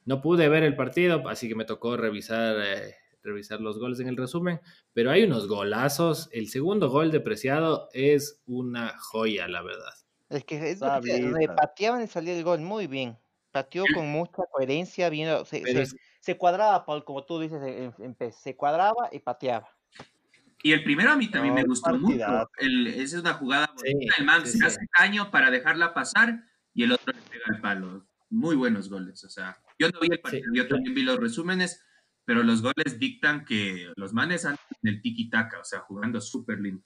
no pude ver el partido, así que me tocó revisar, eh, revisar los goles en el resumen, pero hay unos golazos. El segundo gol de Preciado es una joya, la verdad. Es que es pateaban y salía el gol muy bien. Pateó con mucha coherencia, bien, se, se- es- se cuadraba, Paul, como tú dices, en- en- en- se cuadraba y pateaba. Y el primero a mí también No, me gustó mucho. partidazo. El- esa es una jugada Sí, bonita. el man sí, se sí. hace caño para dejarla pasar y el otro le pega el palo. Muy buenos goles. O sea, yo no vi el partido, yo también vi los resúmenes, pero los goles dictan que los manes andan en el tiki-taka, o sea, jugando súper lindo.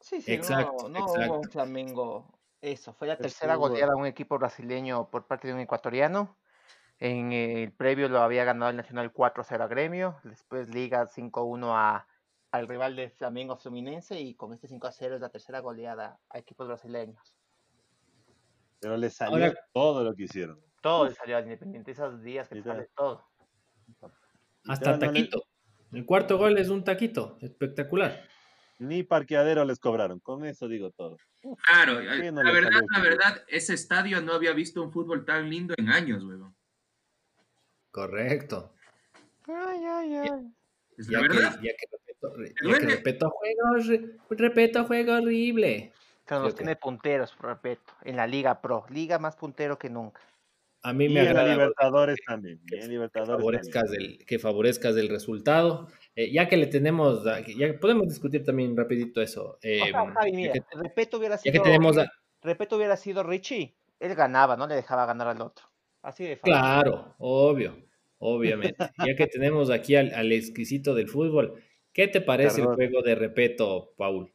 Sí, sí, Exacto, no, no exacto. hubo un Flamengo. Eso, fue la tercera fútbol. goleada a un equipo brasileño por parte de un ecuatoriano. En el previo lo había ganado el Nacional 4-0 a Gremio, después Liga 5-1 a, al rival de Flamengo Fluminense y con este 5-0 es la tercera goleada a equipos brasileños. Pero le salió Ahora- todo lo que hicieron. Todo le salió al Independiente, esos días que sale todo. Hasta no taquito. El cuarto gol es un taquito, espectacular. Ni parqueadero les cobraron. Con eso digo todo. Claro, no la verdad, la verdad, ese estadio no había visto un fútbol tan lindo en años, huevón. Correcto. Ay, ay, ay. Es la que, verdad. ya que Repeto, ya que duele. Repeto juega, horri- Repeto juega horrible. Que- tiene punteros, respeto, en la Liga Pro, Liga más puntero que nunca. A mí Y me en la agrada Libertadores también. y que- en que Libertadores favorezcas, también. el, que favorezcas el resultado. Eh, ya que le tenemos, a- ya podemos discutir también rapidito eso. eh, O sea, Javi, ya mira, que- respeto hubiera ya sido, que tenemos a- respeto hubiera sido Richie, él ganaba, no le dejaba ganar al otro. Así de fácil. Claro, obvio, obviamente. <laughs> ya que tenemos aquí al, al exquisito del fútbol, ¿qué te parece Perdón. el juego de Repeto, Paul?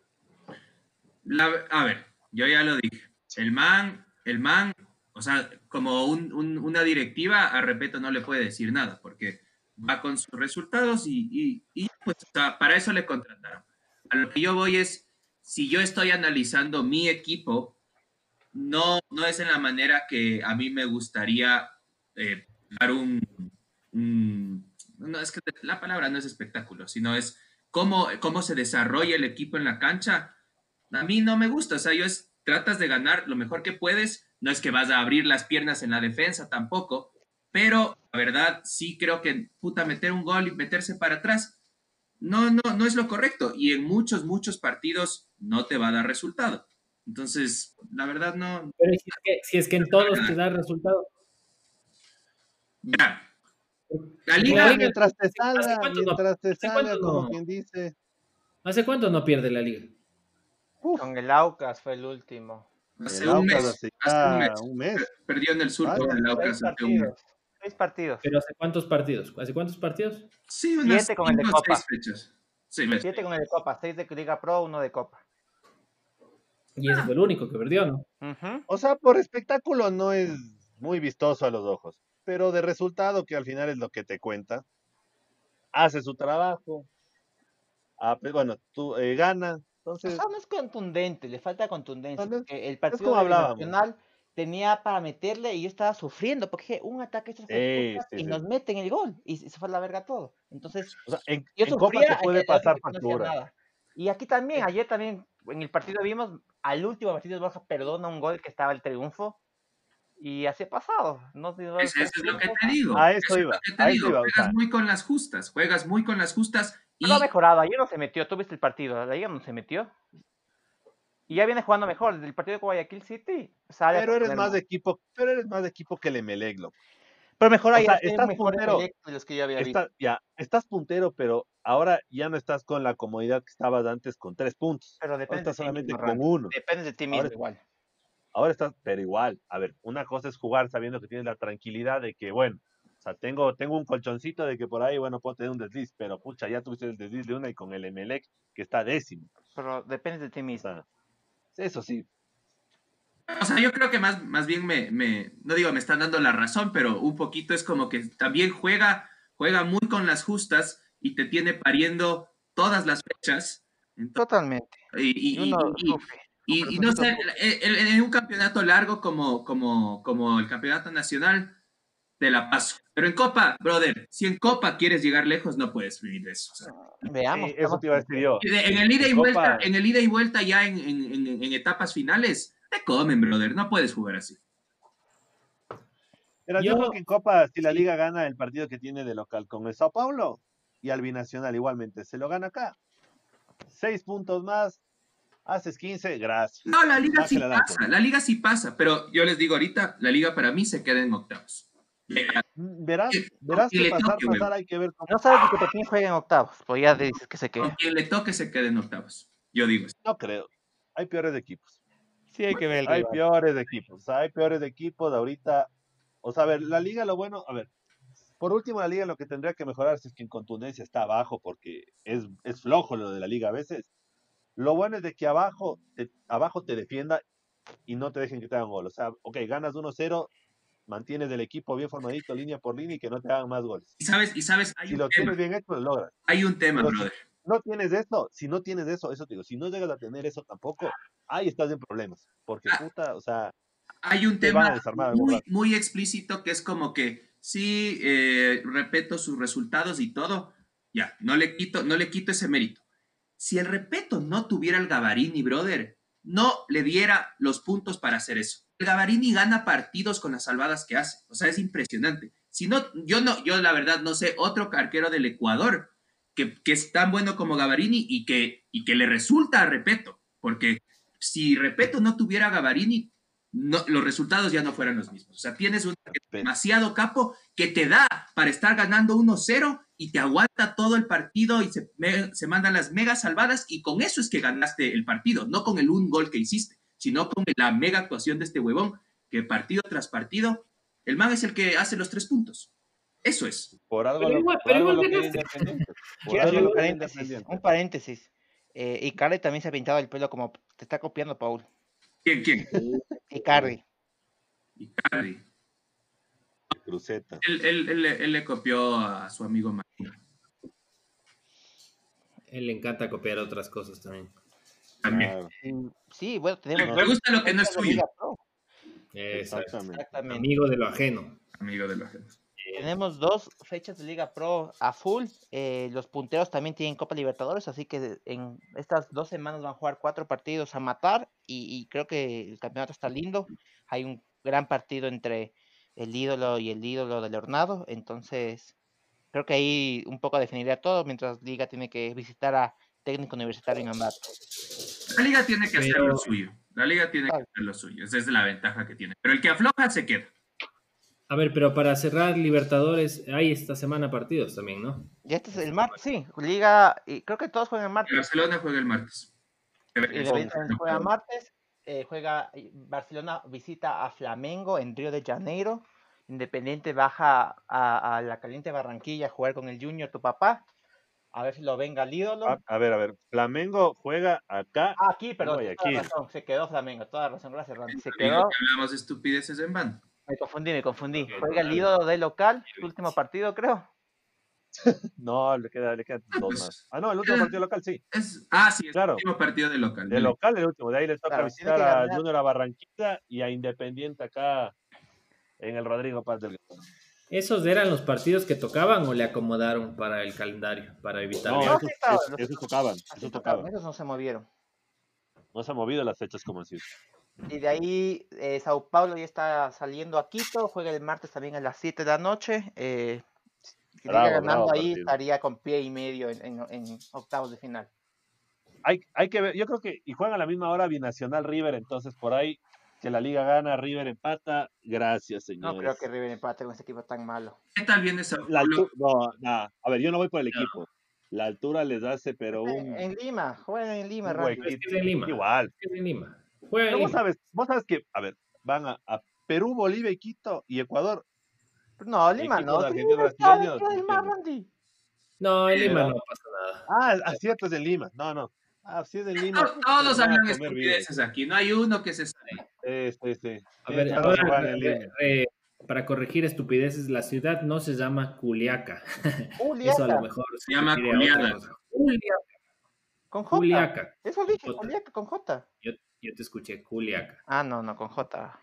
La- a ver, yo ya lo dije. El man, el man, o sea, como un- un- una directiva, a Repeto no le puede decir nada, porque va con sus resultados y, y- y, pues, o sea, para eso le contrataron. A lo que yo voy es, si yo estoy analizando mi equipo, no, no es en la manera que a mí me gustaría eh, dar un, un- No, es que la palabra no es espectáculo, sino es cómo, cómo se desarrolla el equipo en la cancha. A mí no me gusta, o sea, yo es, tratas de ganar lo mejor que puedes, no es que vas a abrir las piernas en la defensa tampoco, pero la verdad sí creo que puta meter un gol y meterse para atrás no no no es lo correcto y en muchos muchos partidos no te va a dar resultado. Entonces, la verdad no Pero si es que, si es que en todos te da resultado. ya. La liga liga- mientras te ¿hace salga, cuánto no- mientras te hace salga, cuánto como no? quien dice. ¿Hace cuánto no pierde la liga? Con el Aucas fue el último. Hace un mes, hace un mes. un mes. perdió en el sur Vaya. con el Seis Aucas hace un mes. partidos. Seis partidos. ¿Pero hace cuántos partidos? ¿Hace cuántos partidos? Sí, unas Siete con el de Copa. seis fechas. Sí. Siete con el de Copa, seis de Liga Pro, uno de Copa. Y ese fue el único que perdió, ¿no? O sea, por espectáculo no es muy vistoso a los ojos, pero de resultado, que al final es lo que te cuenta, hace su trabajo, ah, pues, bueno, tú eh, gana, entonces, no es contundente, le falta contundencia. No, no, porque el partido. Nacional tenía para meterle y yo estaba sufriendo porque dije, un ataque Sí, sí, y sí. nos meten el gol y se fue a la verga todo. Entonces, o sea, en, yo en Copa sufría te en puede pasar factura. Y aquí también, ayer también, en el partido vimos, al último partido Borja perdona un gol que estaba el triunfo y así ha pasado. No, no- Eso, eso es lo que te digo. A eso es lo iba, que te a eso digo. iba, o Juegas sea. muy con las justas, juegas muy con las justas y No ha mejorado, ayer no se metió, tú viste el partido, ayer no se metió. Y ya viene jugando mejor, desde el partido de Guayaquil City sale Pero eres más de equipo, pero eres más de equipo que el Emelec. Pero mejor o ayer sea, estoy estás mejor puntero. Emelec de los que yo había visto. Está- ya, estás puntero, pero ahora ya no estás con la comodidad que estabas antes con tres puntos. Pero Ahora depende de estás solamente mismo, con uno. Depende de ti mismo Ahora- igual. Ahora estás, pero igual, a ver, una cosa es jugar sabiendo que tienes la tranquilidad de que, bueno, sea, tengo, tengo un colchoncito de que por ahí, bueno, puedo tener un desliz, pero pucha, ya tuviste el desliz de una y con el Emelec, que está décimo. Pero depende de ti O mismo. sea, eso sí, O sea, yo creo que más, más bien me, me- no digo me están dando la razón, pero un poquito es como que también juega, juega muy con las justas y te tiene pariendo todas las fechas. Entonces, Totalmente. y, y- Y y- uno y- sufre. y- sufre, y no sé, el- en un campeonato largo como, como, como el campeonato nacional, te la paso. Pero en Copa, brother, si en Copa quieres llegar lejos, no puedes vivir de eso. o sea. Veamos. sí, eso te iba a decir yo. En el ida y En vuelta, Copa- en el ida y vuelta ya en, en- en- en etapas finales, te comen, brother. No puedes jugar así. Pero yo, Yo- creo que en Copa, si la. Liga gana el partido que tiene de local con el Sao Paulo y al Binacional igualmente, se lo gana acá. Seis puntos más, haces 15, gracias. No, la liga sí Dársela, pasa, la liga sí pasa, pero yo les digo ahorita, la liga para mí se queda en octavos. Mm, Verás, verás que pasar, toque, pasar, hay que ver cómo. No sabes que Copetín juega en octavos, pues ya dices que se Con queda. quien le toque se queda en octavos. Yo digo eso. No creo. Hay peores equipos. Sí, hay que ver el Hay rival. peores equipos. Hay peores equipos de ahorita. O sea, a ver, la liga, lo bueno, a ver. Por último, la liga lo que tendría que mejorar si es que en contundencia está abajo, porque es, es flojo lo de la liga a veces. Lo bueno es de que abajo te, abajo te defienda y no te dejen que te hagan gol. O sea, ok, ganas 1-0, mantienes el equipo bien formadito, línea por línea y que no te hagan más goles. Y sabes, y sabes, hay Si un lo tema, tienes bien hecho, lo logras. hay un tema, Pero si- brother. no tienes eso, si no tienes eso, eso te digo, si no llegas a tener eso tampoco, ahí estás en problemas. Porque Ah. puta, o sea, Hay un te van a tema desarmar muy, muy explícito que es como que sí, eh, respeto sus resultados y todo, ya, no le quito, no le quito ese mérito. Si el Repeto no tuviera el Gavarini, brother, no le diera los puntos para hacer eso. El Gavarini gana partidos con las salvadas que hace, o sea, es impresionante. Si no, yo no, yo la verdad no sé otro arquero del Ecuador que, que es tan bueno como Gavarini y que, y que le resulta a Repeto, porque si Repeto no tuviera a Gavarini, no, los resultados ya no fueran los mismos. O sea, tienes un demasiado capo que te da para estar ganando 1-0 y te aguanta todo el partido y se, me- se mandan las mega salvadas y con eso es que ganaste el partido, no con el un gol que hiciste, sino con la mega actuación de este huevón que partido tras partido, el man es el que hace los tres puntos. Eso es. por algo Pero lo, igual- por pero algo lo. Independiente. <laughs> Por algo lo paréntesis, Independiente. un paréntesis. Eh, y Kale también se ha pintado el pelo como te está copiando Paul. ¿Quién, quién? Icardi. Icardi. Cruceta. Él, él, él, él le copió a su amigo Martín. Él le encanta copiar otras cosas también. También. Sí, bueno, tenemos le gusta lo que no es suyo, exactamente. Exactamente. Amigo de lo ajeno. amigo de la gente. Tenemos dos fechas de Liga Pro a full. eh, los punteros también tienen Copa Libertadores, así que en estas dos semanas van a jugar cuatro partidos a matar y, y creo que el campeonato está lindo. Hay un gran partido entre el ídolo y el ídolo del Hornado, entonces creo que ahí un poco definiría todo, mientras Liga tiene que visitar a Técnico Universitario en Ambato. La liga tiene que hacer lo suyo. La liga tiene que hacer lo suyo. Esa es la ventaja que tiene. Pero el que afloja se queda. A ver, pero para cerrar Libertadores, hay esta semana partidos también, ¿no? Ya este es el martes, sí, Liga, y creo que todos juegan el El martes. Barcelona juega el martes. Y también juega martes, eh, juega Barcelona visita a Flamengo en Río de Janeiro. Independiente baja a, a la caliente Barranquilla a jugar con el Junior, tu papá. A ver si lo venga el ídolo. Ah, a ver, a ver. Flamengo juega acá. Ah, aquí, perdón, Guayaquil. toda razón, se quedó Flamengo, toda razón, gracias Randy. Se quedó, que hablamos de estupideces en banda. me confundí, me confundí. Juega el ídolo del local, su último partido creo. <laughs> No, le queda, le quedan Ah, dos más. Ah, no, el último partido local, sí. Es, ah, sí, es Claro. el último partido de local. De local, el último. De ahí le toca Claro, visitar a. Junior a Barranquilla y a Independiente acá en el Rodrigo Paz del ¿Esos eran los partidos que tocaban o le acomodaron para el calendario, para evitar No, viajes? esos, esos- tocaban, esos tocaban. esos no se movieron. No se han movido las fechas como así. Y de ahí eh, Sao Paulo ya está saliendo a Quito, juega el martes también a las 7 de la noche. Eh, si Bravo, llega ganando bravo ahí, partido. estaría con pie y medio en, en- en octavos de final. Hay, hay que ver, yo creo que, y juegan a la misma hora Binacional River, entonces por ahí que la liga gana, River empata, gracias señores. No creo que River empate con este equipo tan malo. ¿Qué tal viene Sao Paulo? no, nada, a ver, yo no voy por el No. equipo. La altura les hace, pero un, En, en Lima, juegan en Lima, Randy. en Lima. Igual. Es en Lima. Juega en Pero vos Lima. sabes, vos sabes que, a ver, van a, a Perú, Bolivia y Quito y Ecuador. No, Lima no. Lima. No, en Lima no pasa nada. Ah, ah, cierto, es en Lima. No, no. Ah, sí es en Lima. To- Todos a hablan estupideces aquí. No hay uno que se sale. Sí, sí, sí. A ver, ahora, re- re- para corregir estupideces, la ciudad no se llama Culiaca. <laughs> Eso a lo mejor Se llama refiere a otra Culiada. cosa. Juliaca. con J. Juliaca. Eso dije, Jota. Juliaca con J. Yo, yo te escuché Culiaca. Ah, no, no, con J.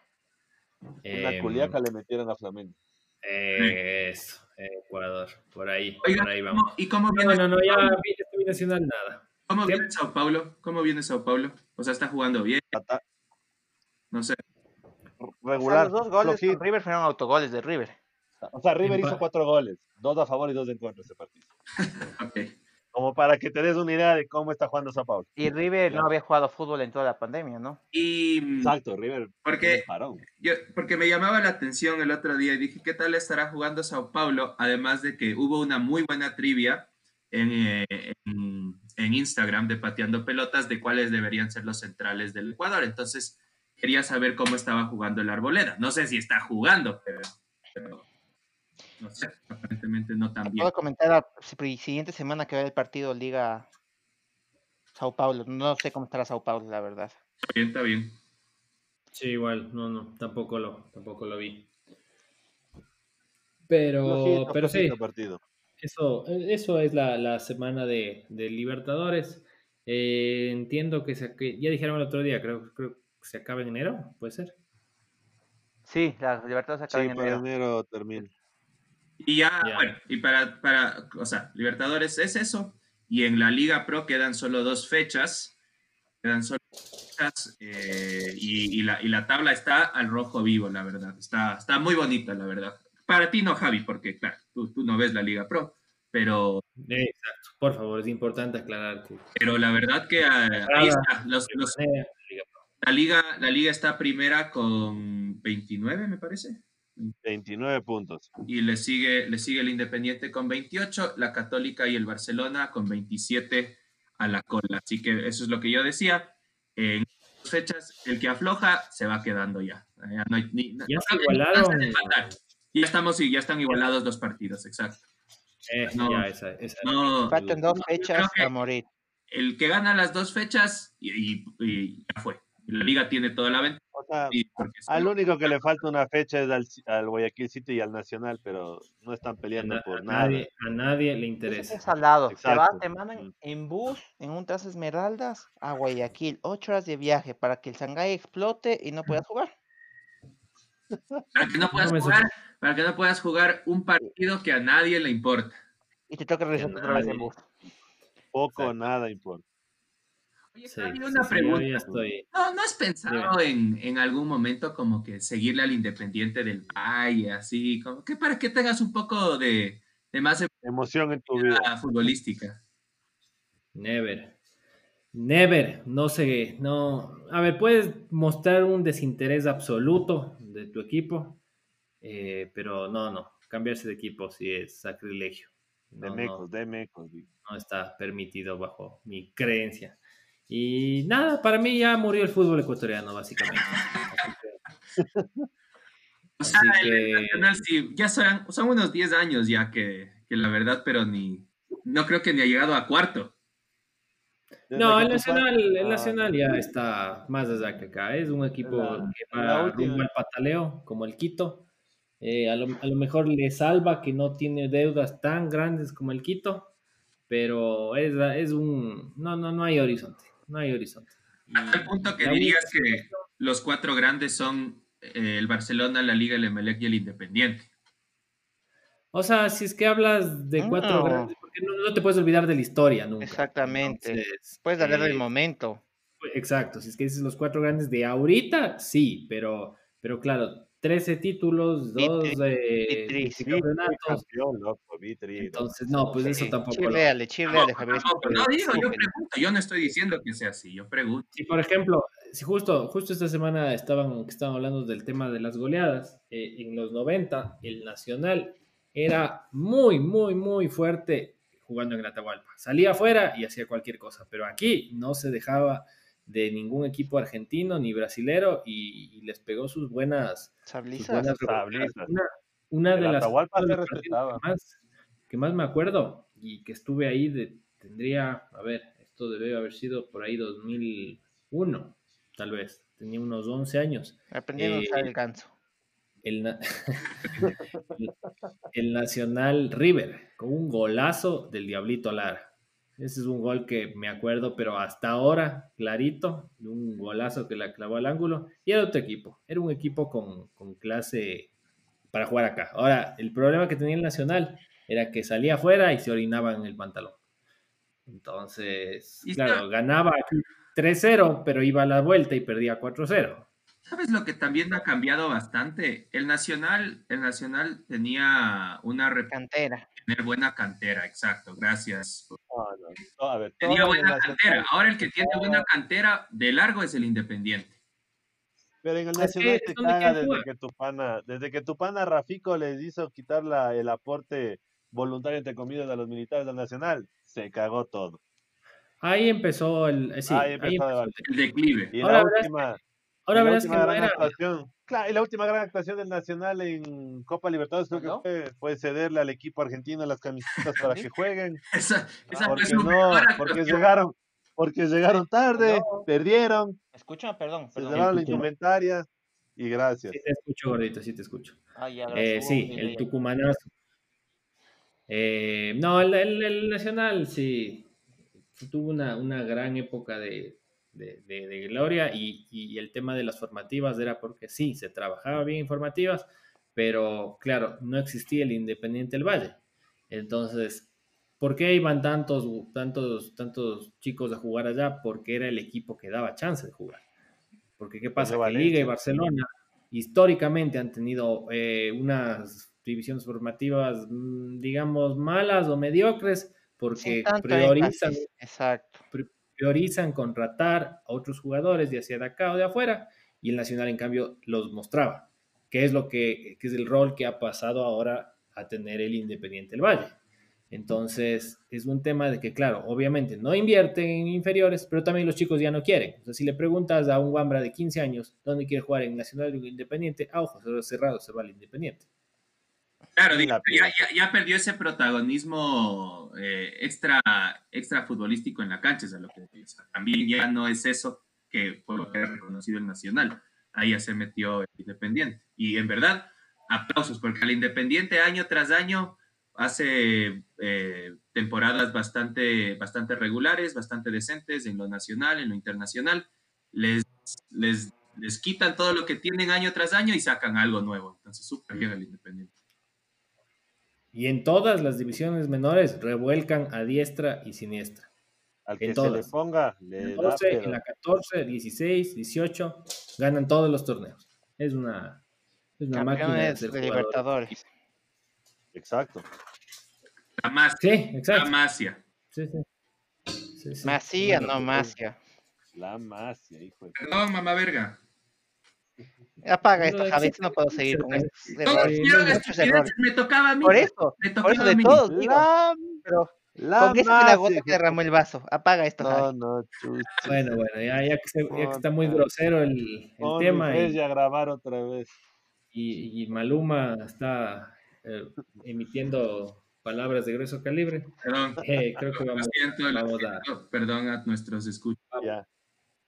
Una Em, culiaca le metieron a Flamengo. Eso, Ecuador, por ahí, Oiga, por ahí vamos. ¿cómo- ¿y cómo No, viene, no, no, ya vi- este binacional nada. cómo viene Sao Paulo? ¿Cómo viene Sao Paulo? O sea, está jugando bien. Ata- No sé. O sea, Regular. los dos goles con River fueron autogoles de River. O sea, River hizo cuatro goles. Dos a favor y dos en contra ese partido. <laughs> Ok. Como para que te des una idea de cómo está jugando Sao Paulo. Y River no Claro. había jugado fútbol en toda la pandemia, ¿no? Y Exacto, River. porque. Yo, porque me llamaba la atención el otro día y dije, ¿qué tal estará jugando Sao Paulo? Además de que hubo una muy buena trivia en, eh, en, en Instagram de Pateando Pelotas de cuáles deberían ser los centrales del Ecuador. Entonces, quería saber cómo estaba jugando el Arboleda. No sé si está jugando, pero, pero no sé, aparentemente no tan bien. Puedo comentar la si- siguiente semana que va el partido Liga Sao Paulo. No sé cómo estará Sao Paulo, la verdad. Está bien, está bien. Sí, igual, no, no, tampoco lo, tampoco lo vi. Pero, Flojito, pero sí, partido. eso, eso es la, la semana de, de Libertadores. Eh, entiendo que, se, que ya dijeron el otro día, creo, creo que se acaba en enero, puede ser. Sí, la Libertad se acaba Sí, en para enero. enero termina. Y ya, Ya. bueno, y para, para, o sea, Libertadores es eso. Y en la Liga Pro quedan solo dos fechas. Quedan solo dos fechas. eh, y, y la, y la tabla está al rojo vivo, la verdad. Está, está muy bonita, la verdad. Para ti no, Javi, porque, claro, tú, tú no ves la Liga Pro. Pero, Exacto, por favor, es importante aclarar que pero la verdad que ah, ahí está. Los, los- la, liga, la Liga está primera con 29, me parece. 29 puntos. y le sigue, le sigue el Independiente con 28, la Católica y el Barcelona con 27 a la cola. Así que eso es lo que yo decía. En estas fechas, el que afloja se va quedando ya. Ya, no hay ni- Ya no estamos y ya están igualados los partidos, exacto. eh, No. ya, esa, esa. No, Faltan dos fechas a morir. el que gana las dos fechas y, y- y ya fue. La liga tiene toda la venta. O sea, y porque sí, al único que le falta una fecha es al, al Guayaquil City y al Nacional, pero no están A, peleando por a nada. nadie, a nadie le interesa. es al lado. Te, mandan en bus, en un Tras Esmeraldas, a Guayaquil. Ocho horas de viaje para que el Shanghái explote y no puedas jugar. para que no puedas jugar, para que no puedas jugar un partido que a nadie le importa. Y te toca regresar otra vez en bus. Poco o nada importa. Oye, Sí, Javi, una sí, pregunta. yo ya estoy. ¿No, ¿No has pensado en, en algún momento como que seguirle al Independiente del Valle, así, como que para que tengas un poco de, de más Emoción en tu vida. futbolística? Never. Never. No sé. No. A ver, puedes mostrar un desinterés absoluto de tu equipo. eh, pero no, no. Cambiarse de equipo sí es sacrilegio. De No, mecos, no, de mecos. no está permitido bajo mi creencia. Y nada, para mí ya murió el fútbol ecuatoriano, básicamente. Así <laughs> que- O sea, Así el Nacional sí, ya son, son unos 10 años ya que, que la verdad, pero ni, no creo que ni ha llegado a cuarto. No, el Nacional, el Nacional ya está más allá que acá. Es un equipo La- que va rumbo al pataleo, como el Quito. Eh, a, lo, a lo mejor le salva que no tiene deudas tan grandes como el Quito, pero es, es un... No, no, no hay horizonte. No hay horizonte. Y A tal punto que dirías que los cuatro grandes son eh, el Barcelona, la Liga, el Emelec y el Independiente. O sea, si es que hablas de cuatro No. grandes, porque no, no te puedes olvidar de la historia nunca. Exactamente. Entonces, Puedes hablar del eh, momento. Exacto, si es que dices los cuatro grandes de ahorita, sí, pero, pero claro, 13 títulos, dos Vitri- eh, Vitris. campeonatos, entonces no, pues eso tampoco. chirleale, No, Javier. no digo, yo pregunto, yo no estoy diciendo que sea así, yo pregunto. Si por ejemplo, si justo, justo esta semana estaban, que estaban hablando del tema de las goleadas, eh, en los 90 el Nacional era muy, muy, muy fuerte jugando en Atahualpa. Salía afuera y hacía cualquier cosa, pero aquí no se dejaba de ningún equipo argentino ni brasilero y, y les pegó sus buenas, sus Sablizas. buenas Sablizas. remontadas. Una, una de las que más, que más me acuerdo y que estuve ahí, de, tendría, a ver, esto debe haber sido por ahí 2001, tal vez, tenía unos 11 años. Aprendiendo a usar Eh, el ganso. <laughs> El, el Nacional River, con un golazo del Diablito Lara. Ese es un gol que me acuerdo, pero hasta ahora, clarito, de un golazo que la clavó al ángulo. Y era otro equipo, era un equipo con, con clase para jugar acá. Ahora, el problema que tenía el Nacional era que salía afuera y se orinaba en el pantalón. Entonces, claro, está- ganaba aquí 3-0, pero iba a la vuelta y perdía 4-0. ¿Sabes lo que también ha cambiado bastante? El Nacional, el Nacional tenía una Cantera. tener buena cantera, exacto, gracias. No, no, a ver, Tenía buena cantera. Ahora el que tiene buena cantera de largo es el Independiente. Pero en el Nacional te caga desde que tu pana, desde que tu pana Rafico les hizo quitar la, el aporte voluntario entre comillas a los militares del Nacional, se cagó todo. Ahí empezó el. eh, Sí, Ahí ahí empezó el declive. Y Ahora la última, Ahora y la verás que gran era. actuación, claro, y la última gran actuación del Nacional en Copa Libertadores creo ¿No? que fue, fue cederle al equipo argentino las camisetas para que <laughs> jueguen, Esa, esa fue porque no, mejor porque llegaron, porque llegaron tarde, No. perdieron, Escucha, perdón, se perdón. llevaron la escucho. indumentaria y gracias. Sí, te escucho, gordito, sí te escucho. Ay, ya, Eh, sí, el tucumanazo. Eh, no, el, el- el Nacional sí tuvo una, una gran época de, de- de- de gloria y, y el tema de las formativas era porque sí, se trabajaba bien en formativas, pero claro, no existía el Independiente del Valle. Entonces, ¿por qué iban tantos, tantos, tantos chicos a jugar allá? Porque era el equipo que daba chance de jugar. Porque ¿qué pasa? Que Liga y. Barcelona históricamente han tenido eh, unas divisiones formativas, mm, digamos, malas o mediocres, porque priorizan, énfasis, Exacto. pri- priorizan contratar a otros jugadores, ya sea de acá o de afuera, y el Nacional, en cambio, los mostraba, que es lo que, que es el rol que ha pasado ahora a tener el Independiente del Valle. Entonces, es un tema de que, claro, obviamente no invierten en inferiores, pero también los chicos ya no quieren. O si le preguntas a un Wambra de 15 años dónde quiere jugar en Nacional o Independiente, a ojos cerrados se va al Independiente. Claro, digo, ya, ya- ya perdió ese protagonismo eh, extra, extra futbolístico en la cancha, es a lo que o sea, también ya no es eso que fue lo que era reconocido el Nacional. Ahí ya se metió el Independiente. Y en verdad, aplausos, porque el Independiente año tras año hace eh, temporadas bastante, bastante regulares, bastante decentes en lo nacional, en lo internacional. Les, les, les quitan todo lo que tienen año tras año y sacan algo nuevo. Entonces, súper bien el Independiente. Y en todas las divisiones menores revuelcan a diestra y siniestra. Al En que se le todas. ponga, En le la da, 12, pero- en la 14, 16, 18, ganan todos los torneos. Es una, es una máquina de. Libertadores. Exacto. La Masia. Sí, La exacto. Masia. Sí, sí. Sí, sí. Masía, Bueno, no pues, Masia. La masia, hijo de... Perdón, mamá verga. Apaga esto, es Javi, no puedo seguir con Sí, estos Todos hicieron estupideces, errores. me tocaba a mí. Por eso, Me por tocaba eso a de mí. todos, La, pero la con eso la gota que derramó el vaso. Apaga esto, No, Javi. no. Bueno, bueno, ya, ya que, se- ya que está muy grosero el, el Pon tema y, y a grabar otra vez. y- y Maluma está eh, emitiendo palabras de grueso calibre, Perdón. eh, creo que Lo vamos, siento, lo vamos a... Perdón a nuestros escuchas. Ya.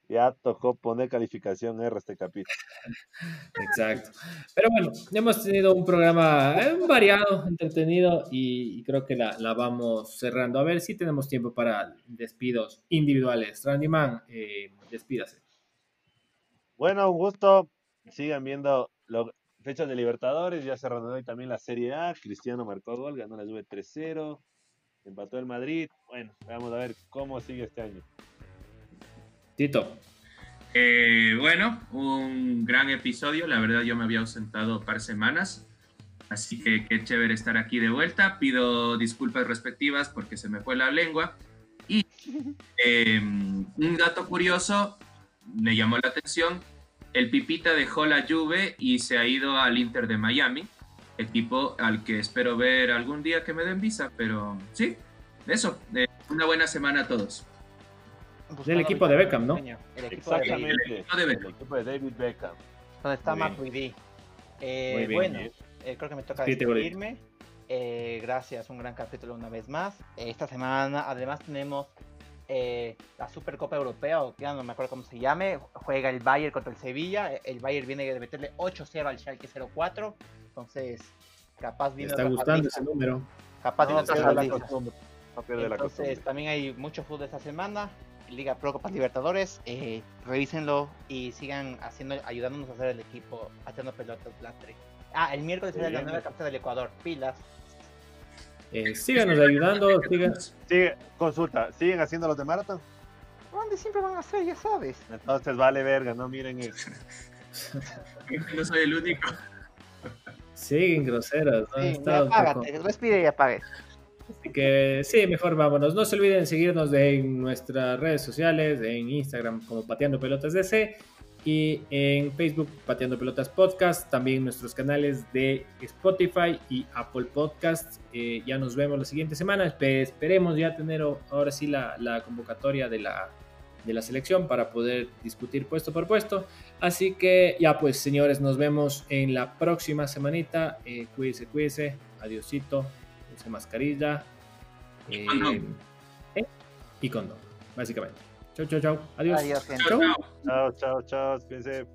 Ya tocó poner calificación R este capítulo. <laughs> Exacto. Pero bueno, hemos tenido un programa eh, variado, entretenido y, creo que la, la vamos cerrando. A ver si tenemos tiempo para despidos individuales. Randyman, eh, despídase. Bueno, un gusto. Sigan viendo lo, fechas de Libertadores. Ya cerrando hoy también la Serie A. Cristiano marcó gol, ganó la Juve 3-0. Empató el Madrid. Bueno, vamos a ver cómo sigue este año. Tito. Eh, bueno, un gran episodio. La verdad, yo me había ausentado un par semanas. Así que qué chévere estar aquí de vuelta. Pido disculpas respectivas porque se me fue la lengua. Y eh, un dato curioso, me llamó la atención. El Pipita dejó la Juve y se ha ido al Inter de Miami, equipo al que espero ver algún día que me den visa. Pero sí, eso. Eh, una buena semana a todos. Del equipo de Beckham, ¿no? El equipo Exactamente. de Beckham. El equipo de David Beckham. donde está. Matuidi. Eh, Muy bien, bueno, eh, creo que me toca gordito. despedirme. Eh, gracias, un gran capítulo una vez más. Eh, esta semana además tenemos eh, la Supercopa Europea, o ya no me acuerdo cómo se llame. Juega el Bayern contra el Sevilla. El Bayern viene de meterle 8-0 al Schalke 04. Entonces, capaz Me viene está otra gustando ese número. Capaz No pierde la costumbre. No pierde la Entonces costumbre. también hay mucho fútbol esta semana. Liga Pro Copa Libertadores. Eh, revísenlo y sigan haciendo, ayudándonos a hacer el equipo, haciendo pelotas lastre. Ah, el miércoles será la nueva captura del Ecuador. Pilas. Eh, síganos ayudando. sigan- Sigue, consulta, ¿siguen haciendo los de Marathon? ¿Dónde siempre van a hacer? Ya sabes. Entonces vale verga, no miren eso. No soy el único. Siguen groseros. ¿no? Sí, un poco- apágate. Despide y apague. Así que sí, mejor vámonos. No se olviden seguirnos en nuestras redes sociales, en Instagram como Pateando Pelotas DC y en Facebook Pateando Pelotas Podcast, también nuestros canales de Spotify y Apple Podcast. Eh, ya nos vemos la siguiente semana. Espe- esperemos ya tener ahora sí la, la convocatoria de la, de la selección para poder discutir puesto por puesto. Así que ya pues señores, nos vemos en la próxima semanita. Eh, cuídense, cuídense. Adiosito. Use mascarilla. Y condón. eh, y condón, básicamente. Chau, chau, chau. Adiós. Adiós, gente. Chao, chao. Chao, chao, chao, cuídense.